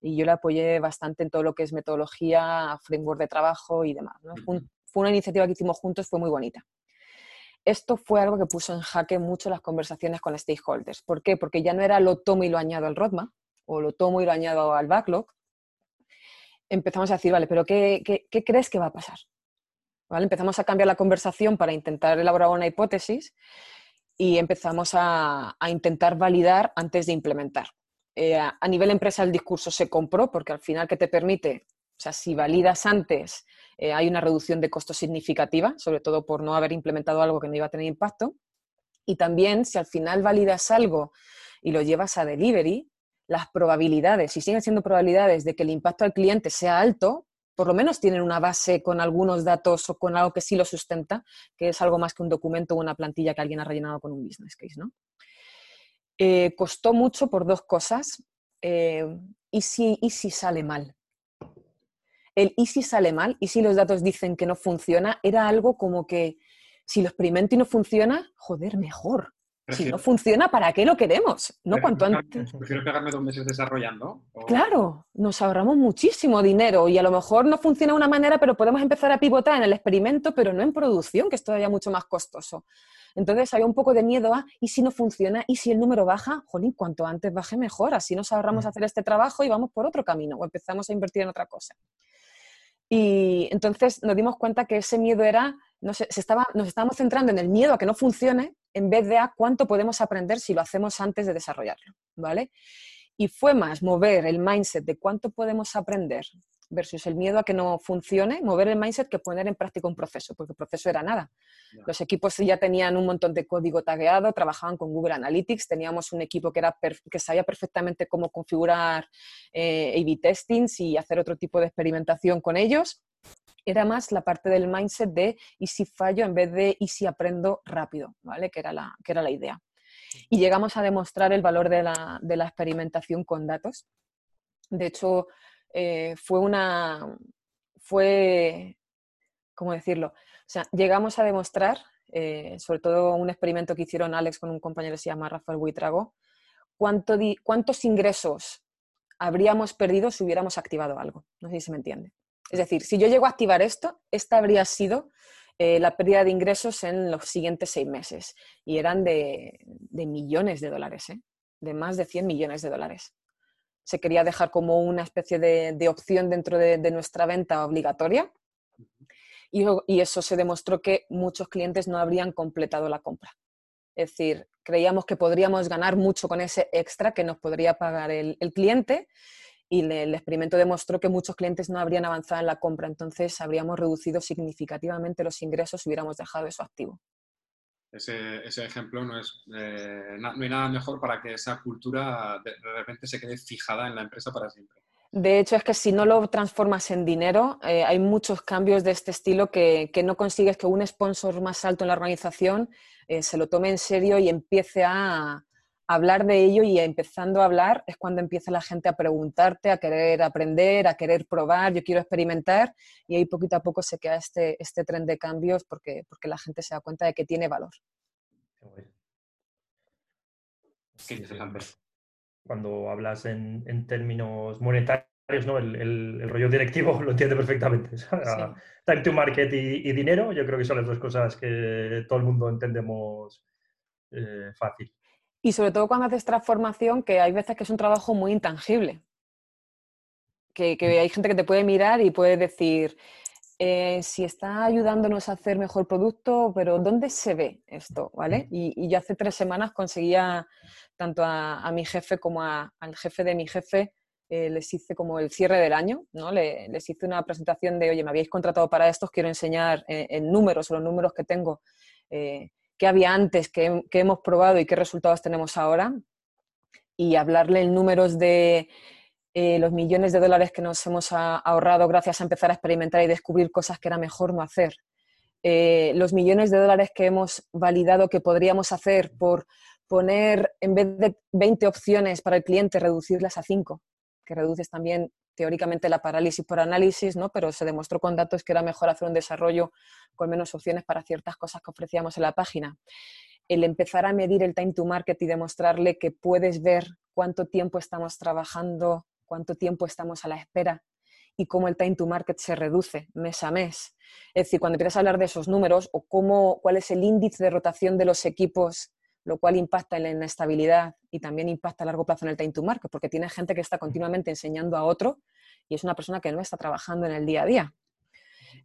Y yo le apoyé bastante en todo lo que es metodología, framework de trabajo y demás. Fue, fue, una iniciativa que hicimos juntos, fue muy bonita. Esto fue algo que puso en jaque mucho las conversaciones con stakeholders. ¿Por qué? Porque ya no era lo tomo y lo añado al roadmap o lo tomo y lo añado al backlog, empezamos a decir, vale, pero ¿qué, crees que va a pasar? ¿Vale? Empezamos a cambiar la conversación para intentar elaborar una hipótesis y empezamos a, intentar validar antes de implementar. Eh, a, nivel empresa el discurso se compró porque al final que te permite, o sea, si validas antes, eh, hay una reducción de costos significativa, sobre todo por no haber implementado algo que no iba a tener impacto. Y también si al final validas algo y lo llevas a delivery, las probabilidades, si siguen siendo probabilidades de que el impacto al cliente sea alto, por lo menos tienen una base con algunos datos o con algo que sí lo sustenta, que es algo más que un documento o una plantilla que alguien ha rellenado con un business case. ¿no? Eh, costó mucho por dos cosas. Eh, ¿y, si, ¿Y si sale mal? El ¿y si sale mal? ¿Y si los datos dicen que no funciona? Era algo como que si lo experimento y no funciona, joder, mejor. Si no funciona, ¿para qué lo queremos? ¿No? Cuanto antes. Prefiero pegarme dos meses desarrollando. Claro, nos ahorramos muchísimo dinero y a lo mejor no funciona de una manera, pero podemos empezar a pivotar en el experimento, pero no en producción, que es todavía mucho más costoso. Entonces había un poco de miedo a, ¿y si no funciona? ¿Y si el número baja? Jolín, cuanto antes baje mejor, así nos ahorramos mm. hacer este trabajo y vamos por otro camino o empezamos a invertir en otra cosa. Y entonces nos dimos cuenta que ese miedo era, no se estaba, nos estábamos centrando en el miedo a que no funcione en vez de a cuánto podemos aprender si lo hacemos antes de desarrollarlo, ¿vale? Y fue más mover el mindset de cuánto podemos aprender versus el miedo a que no funcione, mover el mindset que poner en práctica un proceso, porque el proceso era nada. Los equipos ya tenían un montón de código tagueado, trabajaban con Google Analytics, teníamos un equipo que, era que sabía perfectamente cómo configurar eh, A-B testings y hacer otro tipo de experimentación con ellos. Era más la parte del mindset de y si fallo en vez de y si aprendo rápido, ¿vale? Que era la, que era la idea. Y llegamos a demostrar el valor de la, de la experimentación con datos. De hecho, eh, fue una, fue, ¿cómo decirlo? O sea, llegamos a demostrar, eh, sobre todo un experimento que hicieron Alex con un compañero que se llama Rafael Buitrago, cuánto cuántos ingresos habríamos perdido si hubiéramos activado algo. No sé si se me entiende. Es decir, si yo llego a activar esto, esta habría sido eh, la pérdida de ingresos en los siguientes seis meses. Y eran de, millones de dólares, de más de 100 millones de dólares se quería dejar como una especie de, opción dentro de, nuestra venta obligatoria. Y, eso se demostró que muchos clientes no habrían completado la compra. Es decir, creíamos que podríamos ganar mucho con ese extra que nos podría pagar el, cliente y el experimento demostró que muchos clientes no habrían avanzado en la compra, entonces habríamos reducido significativamente los ingresos si hubiéramos dejado eso activo ese, ese ejemplo no, es, eh, no hay nada mejor para que esa cultura de, repente se quede fijada en la empresa para siempre. De hecho, es que si no lo transformas en dinero, eh, hay muchos cambios de este estilo que, que, no consigues que un sponsor más alto en la organización eh, se lo tome en serio y empiece a, hablar de ello y empezando a hablar es cuando empieza la gente a preguntarte, a querer aprender, a querer probar, yo quiero experimentar y ahí poquito a poco se queda este, este tren de cambios porque, porque la gente se da cuenta de que tiene valor. Cuando hablas en, términos monetarios, ¿no? El, rollo directivo lo entiende perfectamente. Time to market y, dinero, yo creo que son las dos cosas que todo el mundo entendemos eh, fácil. Y sobre todo cuando haces transformación, que hay veces que es un trabajo muy intangible. Que, mm. hay gente que te puede mirar y puede decir, eh, si está ayudándonos a hacer mejor producto, pero ¿dónde se ve esto? ¿Vale? Mm. Y, yo hace tres semanas conseguía tanto a, mi jefe como al jefe de mi jefe, eh, les hice como el cierre del año, ¿no? les hice una presentación de, oye, me habéis contratado para esto, os quiero enseñar eh, en números los números que tengo qué había antes, qué, hemos probado y qué resultados tenemos ahora, y hablarle en números de eh, los millones de dólares que nos hemos ahorrado gracias a empezar a experimentar y descubrir cosas que era mejor no hacer. Eh, los millones de dólares que hemos validado que podríamos hacer por poner, en vez de 20 opciones para el cliente, reducirlas a 5, que reduces también teóricamente la parálisis por análisis, ¿no? pero se demostró con datos que era mejor hacer un desarrollo con menos opciones para ciertas cosas que ofrecíamos en la página. El empezar a medir el time to market y demostrarle que puedes ver cuánto tiempo estamos trabajando, cuánto tiempo estamos a la espera y cómo el time to market se reduce mes a mes. Es decir, cuando empiezas a hablar de esos números o cómo, cuál es el índice de rotación de los equipos lo cual impacta en la inestabilidad y también impacta a largo plazo en el time to market, porque tiene gente que está continuamente enseñando a otro y es una persona que no está trabajando en el día a día.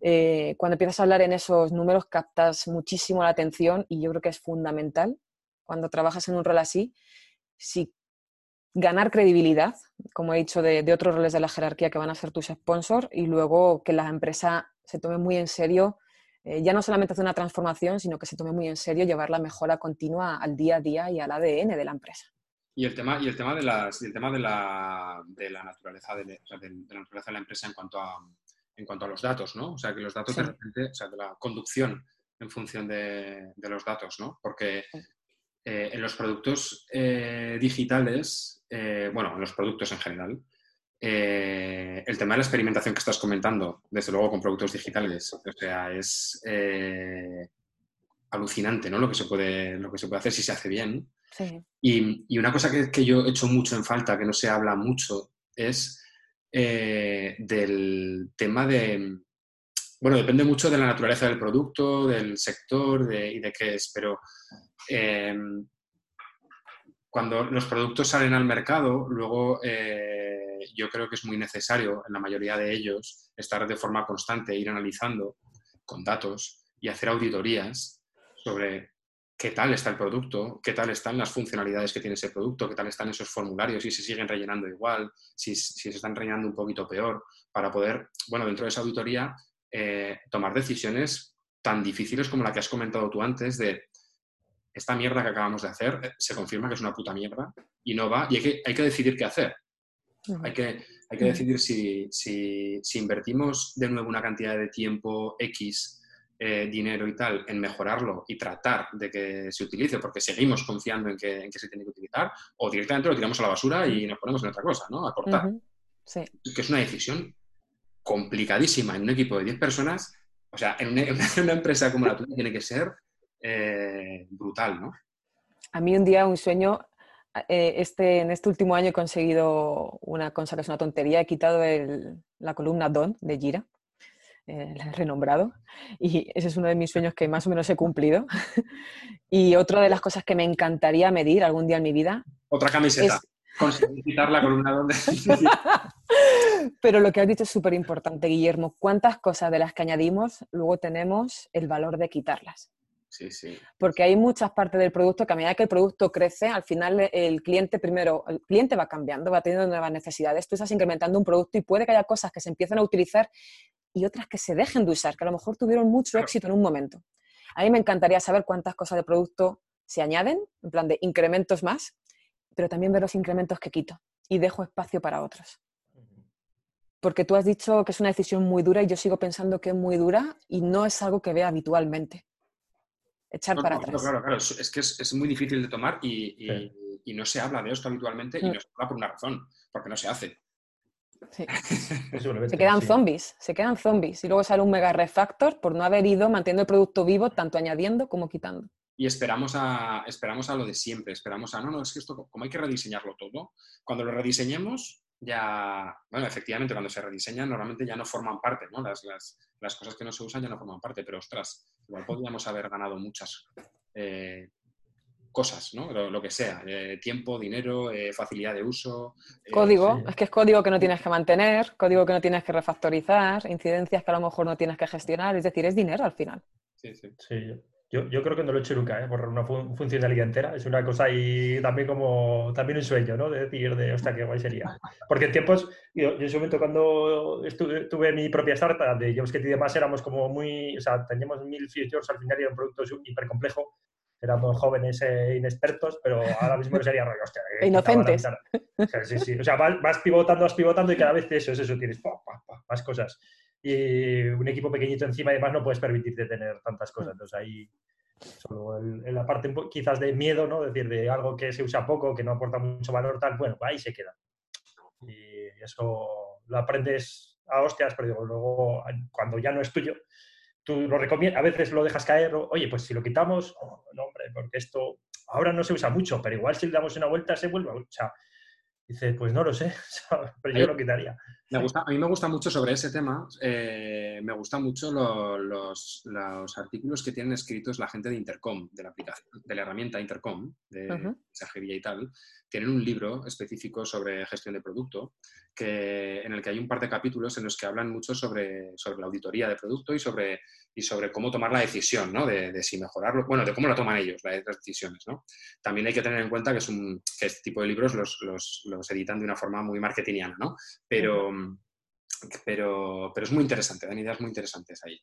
Eh, cuando empiezas a hablar en esos números captas muchísimo la atención y yo creo que es fundamental cuando trabajas en un rol así, si ganar credibilidad, como he dicho, de, de, otros roles de la jerarquía que van a ser tus sponsors y luego que la empresa se tome muy en serio eh, ya no solamente hacer una transformación, sino que se tome muy en serio llevar la mejora continua al día a día y al ADN de la empresa. Y el tema, y el tema, de, las, el tema de, la, de, la naturaleza de, la naturaleza de la empresa en cuanto a, en cuanto a los datos, ¿no? O sea, que los datos de repente, o sea, de la conducción en función de, los datos, ¿no? Porque eh, en los productos eh, digitales, bueno, en los productos en general, eh, el tema de la experimentación que estás comentando, desde luego con productos digitales, o sea, es eh, alucinante ¿no? lo, que se puede, lo que se puede hacer si se hace bien. Y, una cosa que, yo he hecho mucho en falta, que no se habla mucho, es eh, del tema de... Bueno, depende mucho de la naturaleza del producto, del sector y de qué es, pero cuando los productos salen al mercado, luego yo creo que es muy necesario en la mayoría de ellos estar de forma constante, ir analizando con datos y hacer auditorías sobre qué tal está el producto, qué tal están las funcionalidades que tiene ese producto, qué tal están esos formularios, si se siguen rellenando igual, si, se están rellenando un poquito peor, para poder, bueno, dentro de esa auditoría, eh, tomar decisiones tan difíciles como la que has comentado tú antes de esta mierda que acabamos de hacer, eh, se confirma que es una puta mierda y no va, y hay que, hay que decidir qué hacer. Hay que, hay que decidir si, si, si, invertimos de nuevo una cantidad de tiempo X, eh, dinero y tal, en mejorarlo y tratar de que se utilice porque seguimos confiando en que, en que, se tiene que utilizar, o directamente lo tiramos a la basura y nos ponemos en otra cosa, ¿no? A cortar. sí. Que es una decisión complicadísima en un equipo de 10 personas. O sea, en una, empresa como la tuya tiene que ser eh, brutal, ¿no? A mí un día un sueño eh, este, en este último año he conseguido una cosa que es una tontería. He quitado la columna Don de Gira, eh, la he renombrado, y ese es uno de mis sueños que más o menos he cumplido. y otra de las cosas que me encantaría medir algún día en mi vida. Otra camiseta. Conseguir quitar la columna Don de Pero lo que has dicho es súper importante, Guillermo. ¿Cuántas cosas de las que añadimos luego tenemos el valor de quitarlas? Porque hay muchas partes del producto que a medida que el producto crece, al final el cliente primero, el cliente va cambiando, va teniendo nuevas necesidades, tú estás incrementando un producto y puede que haya cosas que se empiecen a utilizar y otras que se dejen de usar, que a lo mejor tuvieron mucho éxito en un momento. A mí me encantaría saber cuántas cosas de producto se añaden, en plan de incrementos más, pero también ver los incrementos que quito y dejo espacio para otros. Porque tú has dicho que es una decisión muy dura y yo sigo pensando que es muy dura y no es algo que vea habitualmente echar para atrás. Claro, claro, es que es, muy difícil de tomar y, y no se habla de esto habitualmente y Mm. no se habla por una razón, porque no se hace. Sí. Se quedan sí. zombies, se quedan zombies. Y luego sale un mega refactor por no haber ido manteniendo el producto vivo, tanto añadiendo como quitando. Y esperamos a, esperamos a lo de siempre, esperamos a, no, no, es que esto, como hay que rediseñarlo todo, cuando lo rediseñemos, ya, bueno, efectivamente, cuando se rediseñan, normalmente ya no forman parte, ¿no? Las, las, las cosas que no se usan ya no forman parte, pero ostras, igual podríamos haber ganado muchas eh, cosas, ¿no? Lo, lo que sea, eh, tiempo, dinero, eh, facilidad de uso. Código, sí. es que es código que no tienes que mantener, código que no tienes que refactorizar, incidencias que a lo mejor no tienes que gestionar, es decir, es dinero al final. sí, sí. Sí, yo, yo creo que no lo he hecho nunca, ¿eh? borrar una fu- funcionalidad entera. Es una cosa y también como también un sueño, ¿no? De decir, de, hostia, qué guay sería. Porque en tiempos, yo, yo en ese momento cuando estuve, tuve mi propia startup de JavaScript y demás, éramos como muy, o sea, teníamos mil features al final era un producto hiper complejo. Éramos jóvenes e inexpertos, pero ahora mismo sería rollo, hostia. E la inocentes. mitad. Sí, sí, sí. O sea, vas, vas pivotando, vas pivotando y cada vez eso es eso, tienes pa, pa, pa, más cosas. Y un equipo pequeñito encima y además no puedes permitirte tener tantas cosas. Entonces ahí solo el- en la parte quizás de miedo, ¿no? Es decir, de algo que se usa poco, que no aporta mucho valor, tal, bueno, ahí se queda. Y eso lo aprendes a hostias, pero digo, luego cuando ya no es tuyo, tú lo recomiendas, a veces lo dejas caer, o, oye, pues si lo quitamos, oh, no, hombre, porque esto ahora no se usa mucho, pero igual si le damos una vuelta se vuelve a o sea, Dice, pues no lo sé, pero yo lo quitaría. Me gusta, a mí me gusta mucho sobre ese tema, eh, me gustan mucho lo- los, los artículos que tienen escritos la gente de Intercom, de la aplicación, de la herramienta Intercom, de mensajería y tal. Tienen un libro específico sobre gestión de producto, que, en el que hay un par de capítulos en los que hablan mucho sobre, sobre la auditoría de producto y sobre, y sobre cómo tomar la decisión, ¿no? De, de si mejorarlo, bueno, de cómo lo toman ellos, las decisiones, ¿no? También hay que tener en cuenta que, es un, que este tipo de libros los, los- los editan de una forma muy marketingiana, ¿no? Pero, pero, pero es muy interesante, dan ideas muy interesantes ahí.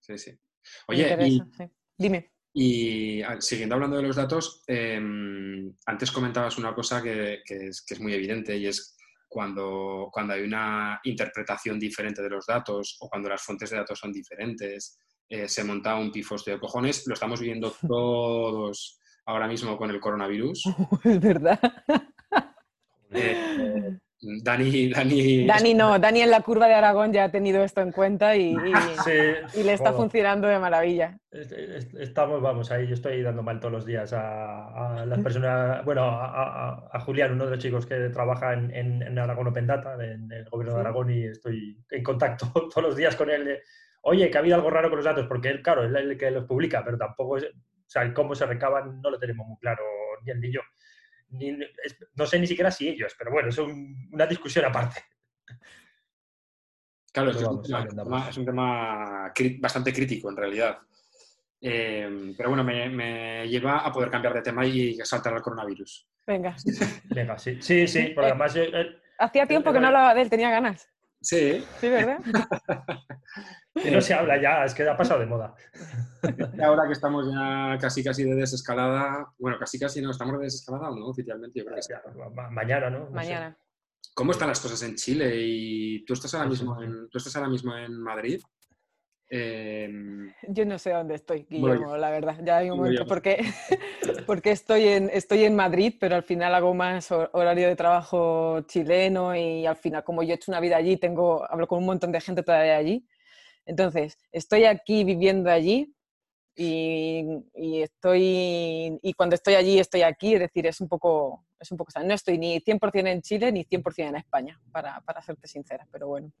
Sí, sí. Oye, y, interesa, sí. Dime. y, ah, siguiendo hablando de los datos, em, antes comentabas una cosa que, que es, que es muy evidente y es cuando, cuando hay una interpretación diferente de los datos o cuando las fuentes de datos son diferentes, eh, se monta un pifostio de cojones. Lo estamos viviendo todos ahora mismo con el coronavirus. es verdad. Eh, Dani, Dani, Dani no, Dani en la curva de Aragón ya ha tenido esto en cuenta y, y- Sí, y le está bueno, funcionando de maravilla. est- est- Estamos, vamos, ahí yo estoy dando mal todos los días a, a las personas, bueno, a, a- a Julián, uno de los chicos que trabaja en, en- en Aragón Open Data, en el gobierno de. Aragón, y estoy en contacto todos los días con él. de, Oye, que ha habido algo raro con los datos, porque él, claro, es el que los publica, pero tampoco es, o sea, el cómo se recaban no lo tenemos muy claro, ni él ni yo. Ni- es- no sé ni siquiera si ellos, pero bueno, es un- una discusión aparte. Claro, es, es un vamos, tema, es un tema bastante crítico en realidad. Eh, pero bueno, me, me lleva a poder cambiar de tema y saltar al coronavirus. Venga. Venga, sí, sí, sí, porque además eh, eh, Hacía tiempo que no hablaba de él, tenía ganas. Sí, Sí, ¿verdad? que no se habla ya, es que ha pasado de moda. y ahora que estamos ya casi casi de desescalada, bueno, casi casi no, estamos de desescalada o no, oficialmente, yo creo que sí. Mañana, ¿no? No sé. Mañana. ¿Cómo están las cosas en Chile? Y tú estás ahora sí, mismo en, tú estás ahora mismo en Madrid. Eh, Yo no sé dónde estoy, Guillermo, la verdad. Ya hay un momento porque, porque estoy, en, estoy en Madrid, pero al final hago más hor- horario de trabajo chileno y al final, como yo he hecho una vida allí, tengo, hablo con un montón de gente todavía allí. Entonces, estoy aquí viviendo allí y, y estoy y cuando estoy allí estoy aquí, es decir, es un poco, es un poco, o sea, no estoy ni 100% en Chile ni 100% en España, para, para serte sincera, pero bueno.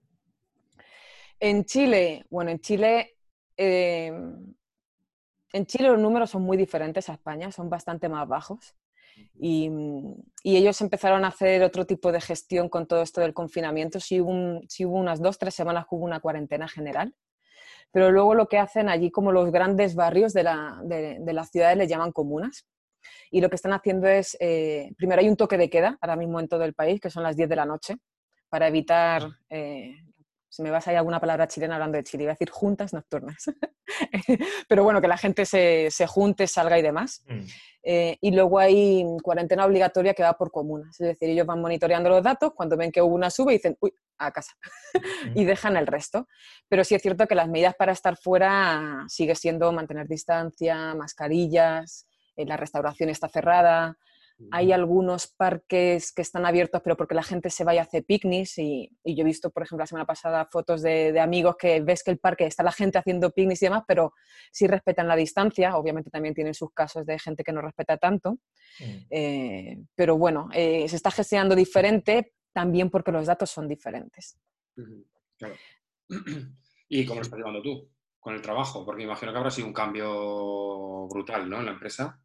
En Chile, bueno, en Chile, eh, en Chile los números son muy diferentes a España, son bastante más bajos. Y, y ellos empezaron a hacer otro tipo de gestión con todo esto del confinamiento. Sí hubo, un- sí hubo unas dos, tres semanas hubo una cuarentena general. Pero luego lo que hacen allí, como los grandes barrios de, la, de, de las ciudades, les llaman comunas. Y lo que están haciendo es, eh, primero hay un toque de queda ahora mismo en todo el país, que son las 10 de la noche, para evitar, eh, si me vas a ir alguna palabra chilena hablando de Chile, iba a decir juntas nocturnas. Pero bueno, que la gente se, se junte, salga y demás. Mm. Eh, y luego hay cuarentena obligatoria que va por comunas. Es decir, ellos van monitoreando los datos, cuando ven que hubo una sube dicen, uy, a casa. y dejan el resto. Pero sí es cierto que las medidas para estar fuera sigue siendo mantener distancia, mascarillas, eh, la restauración está cerrada. Hay algunos parques que están abiertos, pero porque la gente se vaya a hacer picnics. Y, yo he visto, por ejemplo, la semana pasada fotos de, amigos que ves que el parque está la gente haciendo picnics y demás, pero sí respetan la distancia. Obviamente también tienen sus casos de gente que no respeta tanto. Mm. Eh, pero bueno, eh, se está gestionando diferente también porque los datos son diferentes. Claro. ¿Y cómo lo estás llevando tú con el trabajo? Porque imagino que habrá sido un cambio brutal, ¿no? En la empresa.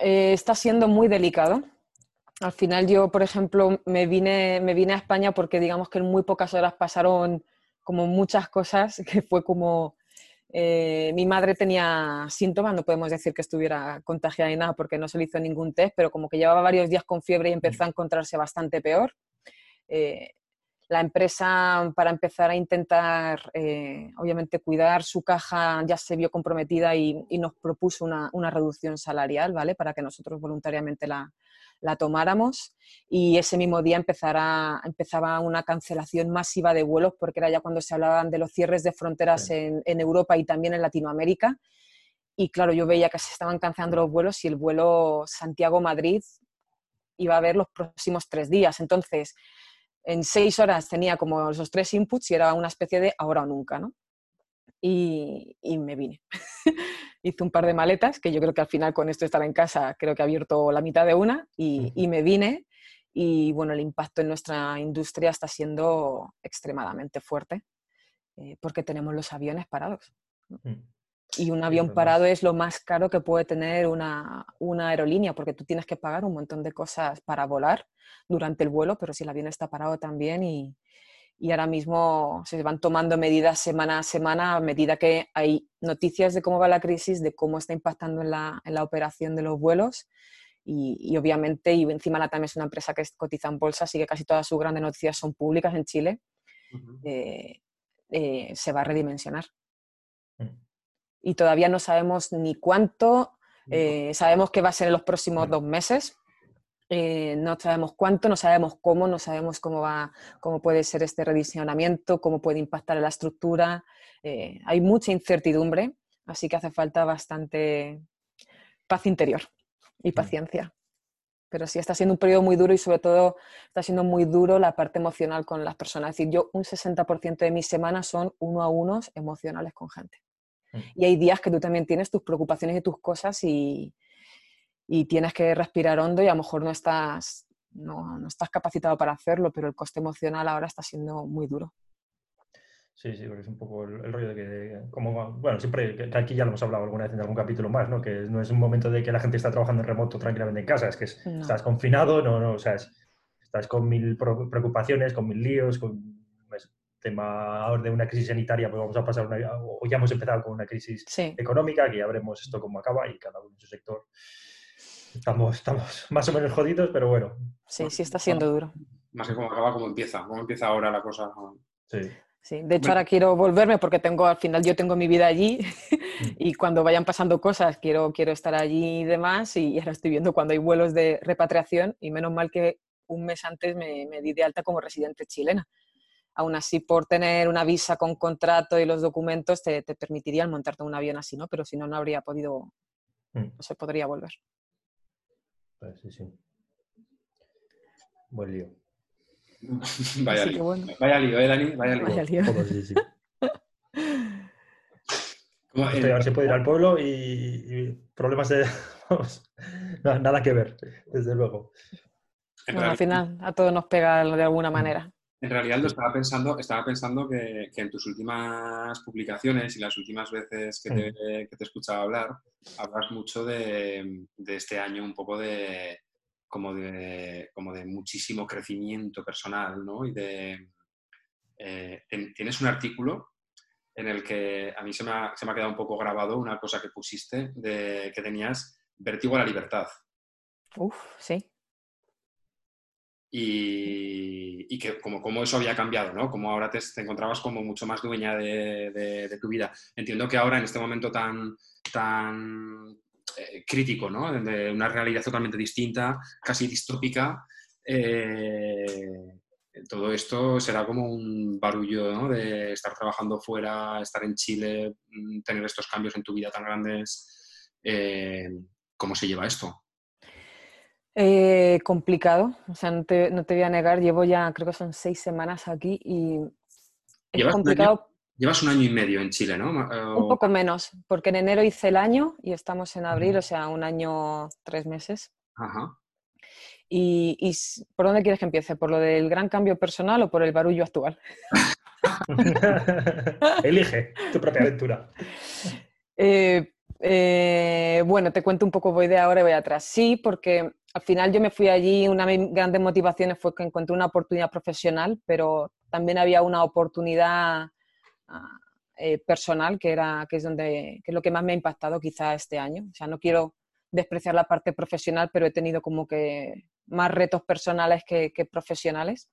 Eh, está siendo muy delicado. Al final yo, por ejemplo, me vine, me vine a España porque digamos que en muy pocas horas pasaron como muchas cosas, que fue como eh, mi madre tenía síntomas, no podemos decir que estuviera contagiada ni nada porque no se le hizo ningún test, pero como que llevaba varios días con fiebre y empezó a encontrarse bastante peor. Eh, la empresa, para empezar a intentar, eh, obviamente, cuidar su caja, ya se vio comprometida y, nos propuso una, reducción salarial, ¿vale? Para que nosotros voluntariamente la, tomáramos. Y ese mismo día empezaba una cancelación masiva de vuelos, porque era ya cuando se hablaban de los cierres de fronteras en, en Europa y también en Latinoamérica. Y claro, yo veía que se estaban cancelando los vuelos y el vuelo Santiago-Madrid iba a haber los próximos tres días. Entonces, en seis horas tenía como esos tres inputs y era una especie de ahora o nunca, ¿no? Y, me vine. Hice un par de maletas, que yo creo que al final con esto estar en casa, creo que he abierto la mitad de una y, me vine. Y bueno, el impacto en nuestra industria está siendo extremadamente fuerte eh, porque tenemos los aviones parados. Mm. Y un avión parado es lo más caro que puede tener una, aerolínea, porque tú tienes que pagar un montón de cosas para volar durante el vuelo, pero si el avión está parado también y, ahora mismo se van tomando medidas semana a semana a medida que hay noticias de cómo va la crisis, de cómo está impactando en la, operación de los vuelos. Y, obviamente, y encima la TAM es una empresa que cotiza en bolsa, así que casi todas sus grandes noticias son públicas en Chile, eh, eh, se va a redimensionar. Y todavía no sabemos ni cuánto, eh, sabemos que va a ser en los próximos dos meses, eh, no sabemos cuánto, no sabemos cómo, no sabemos cómo, va, cómo puede ser este rediseñamiento, cómo puede impactar en la estructura. Eh, hay mucha incertidumbre, así que hace falta bastante paz interior y paciencia. Pero sí está siendo un periodo muy duro y sobre todo está siendo muy duro la parte emocional con las personas. Es decir, yo un 60% de mis semanas son uno a unos emocionales con gente. Mm. Y hay días que tú también tienes tus preocupaciones y tus cosas y, y tienes que respirar hondo y a lo mejor no estás, no, no, estás capacitado para hacerlo, pero el coste emocional ahora está siendo muy duro. Sí, sí, porque es un poco el, rollo de que, como, bueno, siempre, que aquí ya lo hemos hablado alguna vez en algún capítulo más, ¿no? Que no es un momento de que la gente está trabajando en remoto tranquilamente en casa, es que estás confinado, no, no, o sea, estás con mil preocupaciones, con mil líos, con tema de una crisis sanitaria, pues vamos a pasar una, o ya hemos empezado con una crisis económica, que ya veremos esto cómo acaba y cada uno en su sector. Estamos, estamos más o menos jodidos, pero bueno. Sí, sí está siendo duro. Más que cómo acaba, cómo empieza, cómo empieza ahora la cosa. Sí. Sí, de hecho ahora quiero volverme porque tengo, al final yo tengo mi vida allí mm. y cuando vayan pasando cosas quiero, quiero estar allí y demás y ahora estoy viendo cuando hay vuelos de repatriación y menos mal que un mes antes me, me di de alta como residente chilena aún así por tener una visa con contrato y los documentos te, te permitirían montarte un avión así, ¿no? Pero si no, no habría podido, mm. no se podría volver. Pues sí, sí. Buen lío. Vaya, lío. Vaya lío, ¿eh, Dani? Vaya lío. Vaya lío. sí, sí. se puede ir al pueblo y, problemas de... nada que ver, desde luego. al final a todos nos pega de alguna mm. manera. En realidad lo estaba pensando, estaba pensando que, en tus últimas publicaciones y las últimas veces que te, que te he escuchado hablar, hablas mucho de, este año un poco de como de, como de muchísimo crecimiento personal, ¿no? Y de, eh, tienes un artículo en el que a mí se me, ha, se me, ha, quedado un poco grabado una cosa que pusiste de que tenías vértigo a la libertad. Uf, sí y, que como, como, eso había cambiado, ¿no? Como ahora te, encontrabas como mucho más dueña de, tu vida. Entiendo que ahora, en este momento tan, tan eh, crítico, ¿no? De una realidad totalmente distinta, casi distópica, eh, todo esto será como un barullo, ¿no? De estar trabajando fuera, estar en Chile, mm, tener estos cambios en tu vida tan grandes. Eh, ¿Cómo se lleva esto? Eh, complicado, o sea, no te, voy a negar, llevo ya, creo que son seis semanas aquí y es complicado. llevas un año y medio en Chile, ¿no? Un poco menos, porque en enero hice el año y estamos en abril, o sea, un año, tres meses. Ajá. Y, y, ¿por dónde quieres que empiece? ¿Por lo del gran cambio personal o por el barullo actual? Elige tu propia aventura. Eh, eh, bueno, te cuento un poco, voy de ahora y voy atrás. Sí, porque al final yo me fui allí, una de mis grandes motivaciones fue que encontré una oportunidad profesional, pero también había una oportunidad ah, eh, personal que, era, que, es donde, que es lo que más me ha impactado quizá este año. O sea, no quiero despreciar la parte profesional, pero he tenido como que más retos personales que, profesionales.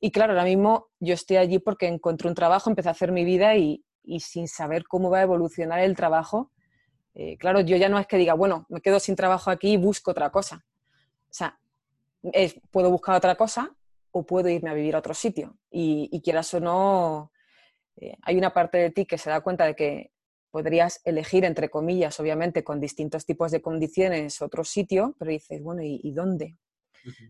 Y claro, ahora mismo yo estoy allí porque encontré un trabajo, empecé a hacer mi vida y sin saber cómo va a evolucionar el trabajo, eh, claro, yo ya no es que diga, bueno, me quedo sin trabajo aquí y busco otra cosa. O sea, puedo buscar otra cosa o puedo irme a vivir a otro sitio. Y, quieras o no, eh, hay una parte de ti que se da cuenta de que podrías elegir, entre comillas, obviamente, con distintos tipos de condiciones, otro sitio, pero dices, bueno, ¿y, dónde?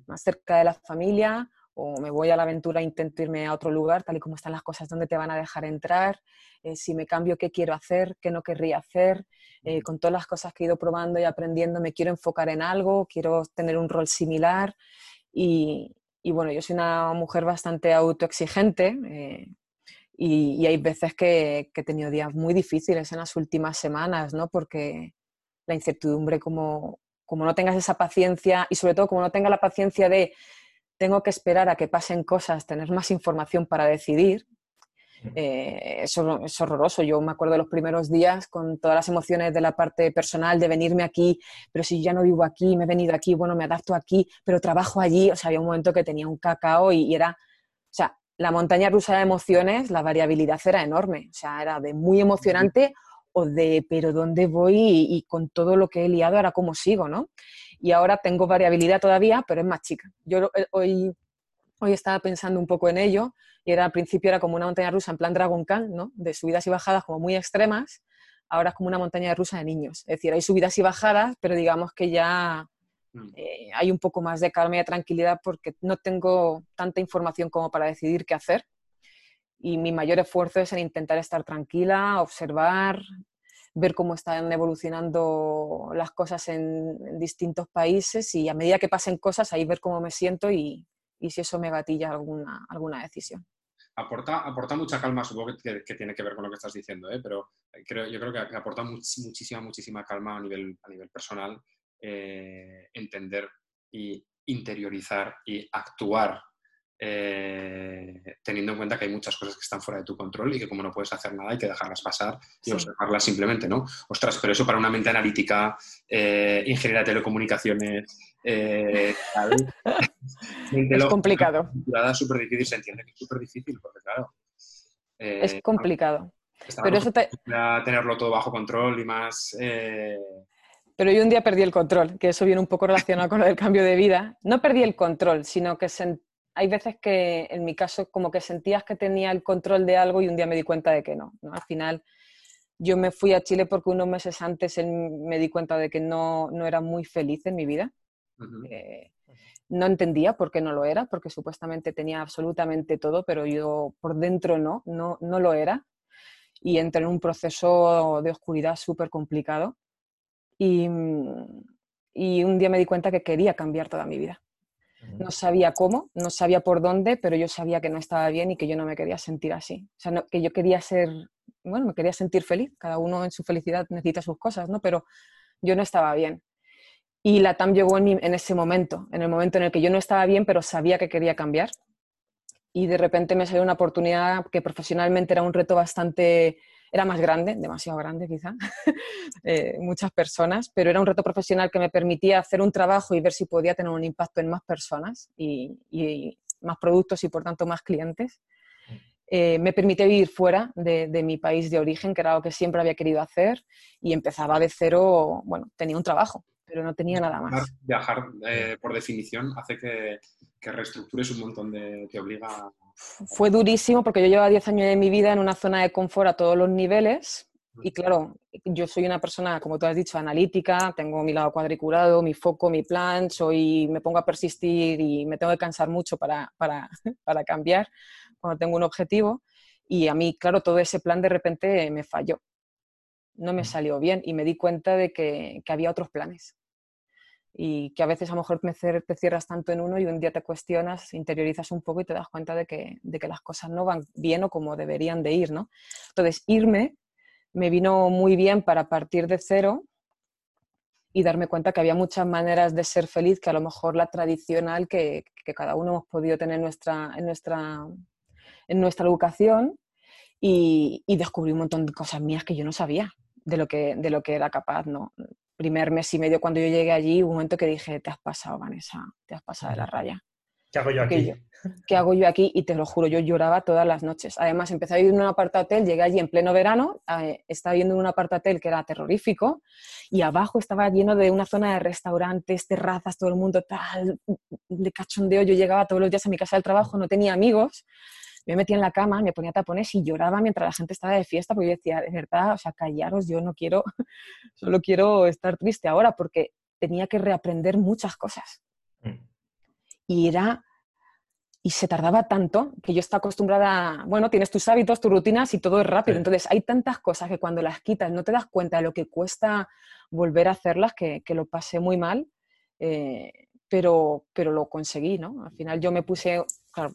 ¿Más cerca de la familia? ¿O me voy a la aventura e intento irme a otro lugar, tal y como están las cosas, dónde te van a dejar entrar? Eh, si me cambio, qué quiero hacer, qué no querría hacer, eh, con todas las cosas que he ido probando y aprendiendo, me quiero enfocar en algo, quiero tener un rol similar y, bueno, yo soy una mujer bastante autoexigente eh, y, hay veces que, he tenido días muy difíciles en las últimas semanas, ¿no? Porque la incertidumbre, como, como no tengas esa paciencia y sobre todo como no tenga la paciencia de tengo que esperar a que pasen cosas, tener más información para decidir, eh, eso es horroroso. Yo me acuerdo de los primeros días con todas las emociones de la parte personal, de venirme aquí, pero si ya no vivo aquí, me he venido aquí, bueno, me adapto aquí, pero trabajo allí. O sea, había un momento que tenía un cacao y, era, o sea, la montaña rusa de emociones, la variabilidad era enorme. O sea, era de muy emocionante o de, pero ¿dónde voy? Y, y con todo lo que he liado, ahora cómo sigo, ¿no? Y ahora tengo variabilidad todavía, pero es más chica. Yo eh, hoy Hoy estaba pensando un poco en ello y era al principio era como una montaña rusa en plan Dragon Khan, ¿no? De subidas y bajadas como muy extremas. Ahora es como una montaña rusa de niños. Es decir, hay subidas y bajadas, pero digamos que ya mm. eh, hay un poco más de calma y de tranquilidad porque no tengo tanta información como para decidir qué hacer. Y mi mayor esfuerzo es en intentar estar tranquila, observar, ver cómo están evolucionando las cosas en, distintos países y a medida que pasen cosas, ahí ver cómo me siento y, y si eso me gatilla alguna, alguna decisión. Aporta, aporta mucha calma, supongo que, tiene que ver con lo que estás diciendo, ¿eh? pero creo, yo creo que aporta muchísima, muchísima calma a nivel, a nivel personal eh, entender y interiorizar y actuar eh, teniendo en cuenta que hay muchas cosas que están fuera de tu control y que como no puedes hacer nada hay que dejarlas pasar y observarlas simplemente, ¿no? Ostras, pero eso para una mente analítica, eh, ingeniera de telecomunicaciones, eh, es complicado. Es súper difícil, se entiende que es súper difícil porque claro... Eh, es complicado. Pero eso te... tenerlo todo bajo control y más... Pero yo un día perdí el control, que eso viene un poco relacionado con lo del cambio de vida. No perdí el control, sino que sentí hay veces que en mi caso como que sentías que tenía el control de algo y un día me di cuenta de que no. Al final yo me fui a Chile porque unos meses antes me di cuenta de que no, no era muy feliz en mi vida. Eh, no entendía por qué no lo era, porque supuestamente tenía absolutamente todo, pero yo por dentro no, no, no lo era. Y entré en un proceso de oscuridad súper complicado. Y, y un día me di cuenta que quería cambiar toda mi vida. No sabía cómo, no sabía por dónde, pero yo sabía que no estaba bien y que yo no me quería sentir así. O sea, que yo quería ser, bueno, me quería sentir feliz. Cada uno en su felicidad necesita sus cosas, ¿no? Pero yo no estaba bien. Y la TAM llegó en, en ese momento, en el momento en el que yo no estaba bien, pero sabía que quería cambiar. Y de repente me salió una oportunidad que profesionalmente era un reto bastante era más grande, demasiado grande quizá, eh, muchas personas, pero era un reto profesional que me permitía hacer un trabajo y ver si podía tener un impacto en más personas y, más productos y por tanto más clientes. Eh, me permitía vivir fuera de, mi país de origen, que era algo que siempre había querido hacer, y empezaba de cero, bueno, tenía un trabajo, pero no tenía nada más. Viajar, eh, por definición, hace que, que, reestructures un montón de... te obliga fue durísimo porque yo llevaba 10 años de mi vida en una zona de confort a todos los niveles Y claro, yo soy una persona, como tú has dicho, analítica, tengo mi lado cuadriculado, mi foco, mi plan, soy, me pongo a persistir y me tengo que cansar mucho para, para, para cambiar cuando tengo un objetivo. Y a mí, claro, todo ese plan de repente me falló. No me salió bien y me di cuenta de que, que había otros planes y que a veces a lo mejor te cierras tanto en uno y un día te cuestionas, interiorizas un poco y te das cuenta de que, de que las cosas no van bien o como deberían de ir, ¿no? Entonces, irme me vino muy bien para partir de cero y darme cuenta que había muchas maneras de ser feliz que a lo mejor la tradicional que, que cada uno hemos podido tener en nuestra, en nuestra, en nuestra educación y, y, descubrí un montón de cosas mías que yo no sabía de lo que, de lo que era capaz, ¿no? Primer mes y medio cuando yo llegué allí, un momento que dije, te has pasado, Vanessa, te has pasado de la raya. ¿Qué hago yo aquí? ¿Qué hago yo aquí? Y te lo juro, yo lloraba todas las noches. Además, empecé a vivir en un apartahotel, llegué allí en pleno verano, eh, estaba viviendo en un apartahotel que era terrorífico, y abajo estaba lleno de una zona de restaurantes, terrazas, todo el mundo tal, de cachondeo. Yo llegaba todos los días a mi casa del trabajo, no tenía amigos, me metía en la cama, me ponía tapones y lloraba mientras la gente estaba de fiesta, porque yo decía, de verdad, o sea, callaros, yo no quiero, solo quiero estar triste ahora, porque tenía que reaprender muchas cosas. Mm. Y era, y se tardaba tanto que yo estaba acostumbrada, bueno, tienes tus hábitos, tus rutinas y todo es rápido. Entonces hay tantas cosas que cuando las quitas no te das cuenta de lo que cuesta volver a hacerlas, que, que lo pasé muy mal, eh, pero, pero lo conseguí, ¿no? Al final yo me puse,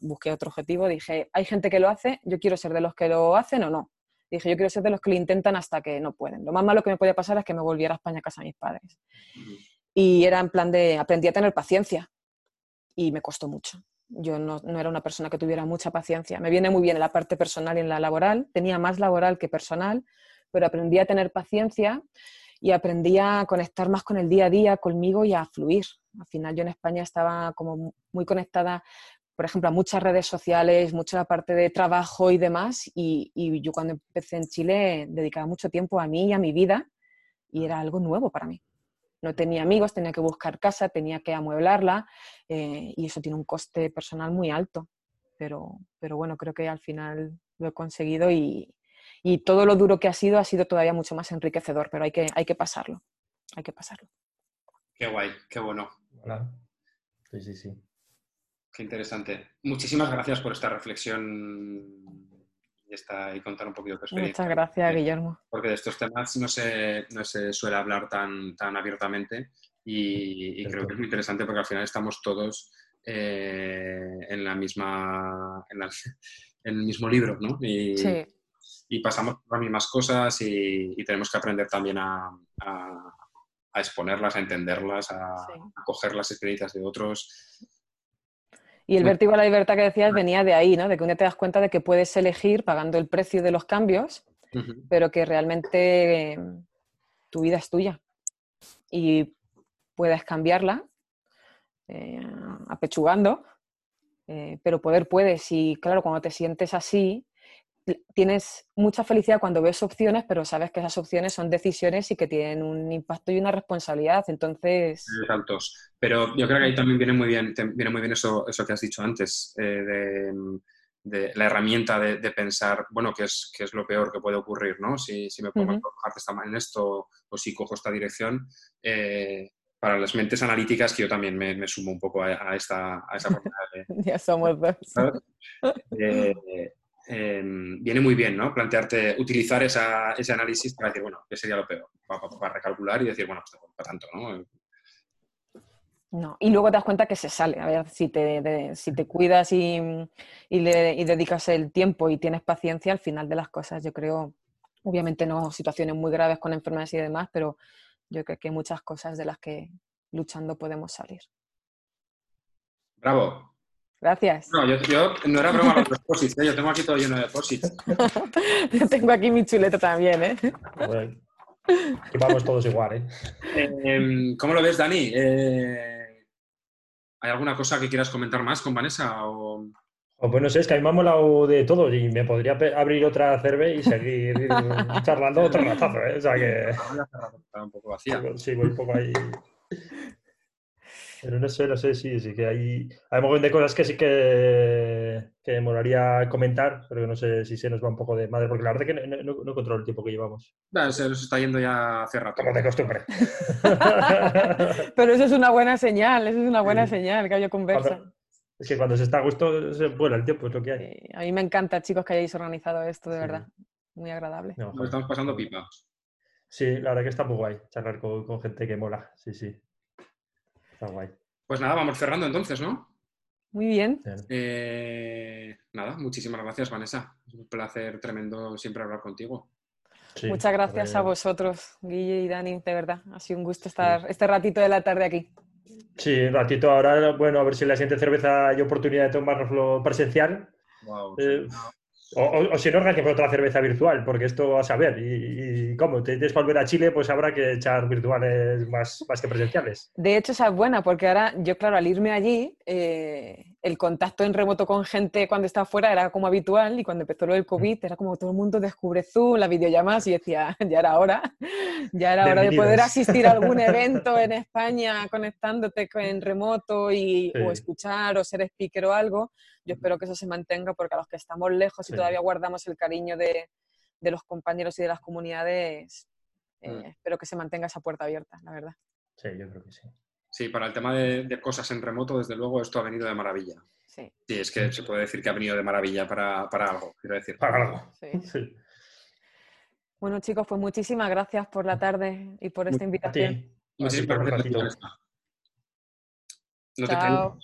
busqué otro objetivo, dije, hay gente que lo hace, yo quiero ser de los que lo hacen o no. Dije, yo quiero ser de los que lo intentan hasta que no pueden. Lo más malo que me podía pasar es que me volviera a España a casa de mis padres. Y era en plan de, aprendí a tener paciencia y me costó mucho. Yo no, era una persona que tuviera mucha paciencia. Me viene muy bien en la parte personal y en la laboral. Tenía más laboral que personal, pero aprendí a tener paciencia y aprendí a conectar más con el día a día, conmigo y a fluir. Al final yo en España estaba como muy conectada, por ejemplo, a muchas redes sociales, mucha parte de trabajo y demás, y, y yo cuando empecé en Chile dedicaba mucho tiempo a mí y a mi vida y era algo nuevo para mí no tenía amigos, tenía que buscar casa, tenía que amueblarla eh, y eso tiene un coste personal muy alto. Pero, pero bueno, creo que al final lo he conseguido y, y, todo lo duro que ha sido ha sido todavía mucho más enriquecedor, pero hay que, hay que pasarlo, hay que pasarlo. Qué guay, qué bueno. Sí, sí, sí. Qué interesante. Muchísimas gracias por esta reflexión y contar un poquito tu experiencia. Muchas gracias, Guillermo. Porque de estos temas no se, no se suele hablar tan, tan abiertamente y, creo que es muy interesante porque al final estamos todos eh, en la misma en, el mismo libro, ¿no? Y, sí. Y pasamos por las mismas cosas y, tenemos que aprender también a, a, exponerlas, a entenderlas, a, a coger las experiencias de otros. Y el vértigo a la libertad que decías venía de ahí, ¿no? De que un día te das cuenta de que puedes elegir pagando el precio de los cambios, pero que realmente em, tu vida es tuya y puedes cambiarla eh, apechugando, eh, pero poder puedes. Y claro, cuando te sientes así, tienes mucha felicidad cuando ves opciones, pero sabes que esas opciones son decisiones y que tienen un impacto y una responsabilidad. Entonces. Pero yo creo que ahí también viene muy bien, viene muy bien eso, eso que has dicho antes, eh, de, la herramienta de, pensar, bueno, ¿qué es, qué es lo peor que puede ocurrir, ¿no? Si, si me pongo uh -huh. en esto o si cojo esta dirección. Eh, para las mentes analíticas, que yo también me, sumo un poco a, esta, a esa forma de... ya somos dos. Eh, Em, viene muy bien, ¿no? Plantearte, utilizar ese análisis para decir, bueno, ¿qué sería lo peor? Para, recalcular y decir, bueno, para tanto, ¿no? No, y luego te das cuenta que se sale. A ver, si te, si te cuidas y, le, dedicas el tiempo y tienes paciencia, al final de las cosas, yo creo, obviamente no situaciones muy graves con enfermedades y demás, pero yo creo que hay muchas cosas de las que luchando podemos salir. Bravo, Gracias. No, yo, no era broma los posits, ¿eh? yo tengo aquí todo lleno de posits. yo tengo aquí mi chuleta también, ¿eh? vamos todos igual, ¿eh? Em, ¿Cómo lo ves, Dani? Eh, ¿Hay alguna cosa que quieras comentar más con Vanessa? O... pues no sé, es que a mí me ha molado de todo y me podría abrir otra cerve y seguir charlando otro ratazo, ¿eh? O sea que... un poco vacía. Sí, voy un poco ahí... Pero no sé, no sé, sí, sí que hay, hay un montón de cosas que sí que, que me molaría comentar, pero no sé si se nos va un poco de madre, porque la verdad es que no, no, no controlo el tiempo que llevamos. Se nos está yendo ya hace rato. Como de costumbre. Pero eso es una buena señal, eso es una buena Sí. señal, que haya conversa. Cuando- es que cuando se está a gusto, se vuela el tiempo, es lo que hay. Sí, a mí me encanta, chicos, que hayáis organizado esto, de Sí. verdad. Muy agradable. No, Nos estamos pasando pipa. Sí, la verdad que está muy guay charlar con, con gente que mola. Sí, sí. Está guay. Pues nada, vamos cerrando entonces, ¿no? Muy bien. Eh, nada, muchísimas gracias, Vanessa. Es un placer tremendo siempre hablar contigo. Sí, Muchas gracias a joder. vosotros, Guille y Dani, de verdad. Ha sido un gusto estar este ratito de la tarde aquí. Sí, un ratito ahora, bueno, a ver si en la siguiente cerveza hay oportunidad de tomárnoslo presencial. Wow, Eh, o, o- o si no, organizamos otra cerveza virtual, porque esto a saber. Y, y cómo, te tienes que volver a Chile, pues habrá que echar virtuales más, más que presenciales. De hecho, esa es buena, porque ahora yo, claro, al irme allí, eh, el contacto en remoto con gente cuando está afuera era como habitual y cuando empezó lo del COVID era como todo el mundo descubre Zoom, las videollamadas y decía, ya era hora, ya era hora de poder asistir a algún evento en España conectándote co- en remoto y, o escuchar o ser speaker o algo. Yo espero que eso se mantenga porque a los que estamos lejos y Sí. todavía guardamos el cariño de, de los compañeros y de las comunidades, eh, Mm. espero que se mantenga esa puerta abierta, la verdad. Sí, yo creo que sí. Sí, para el tema de, de cosas en remoto, desde luego, esto ha venido de maravilla. Sí, Sí, es que se puede decir que ha venido de maravilla para, para algo, quiero decir. Para algo. sí. Sí. Bueno, chicos, pues muchísimas gracias por la tarde y por esta A invitación. Muchísimas A ti por un gracias. No Chao.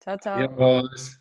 Chao, chao. Adiós.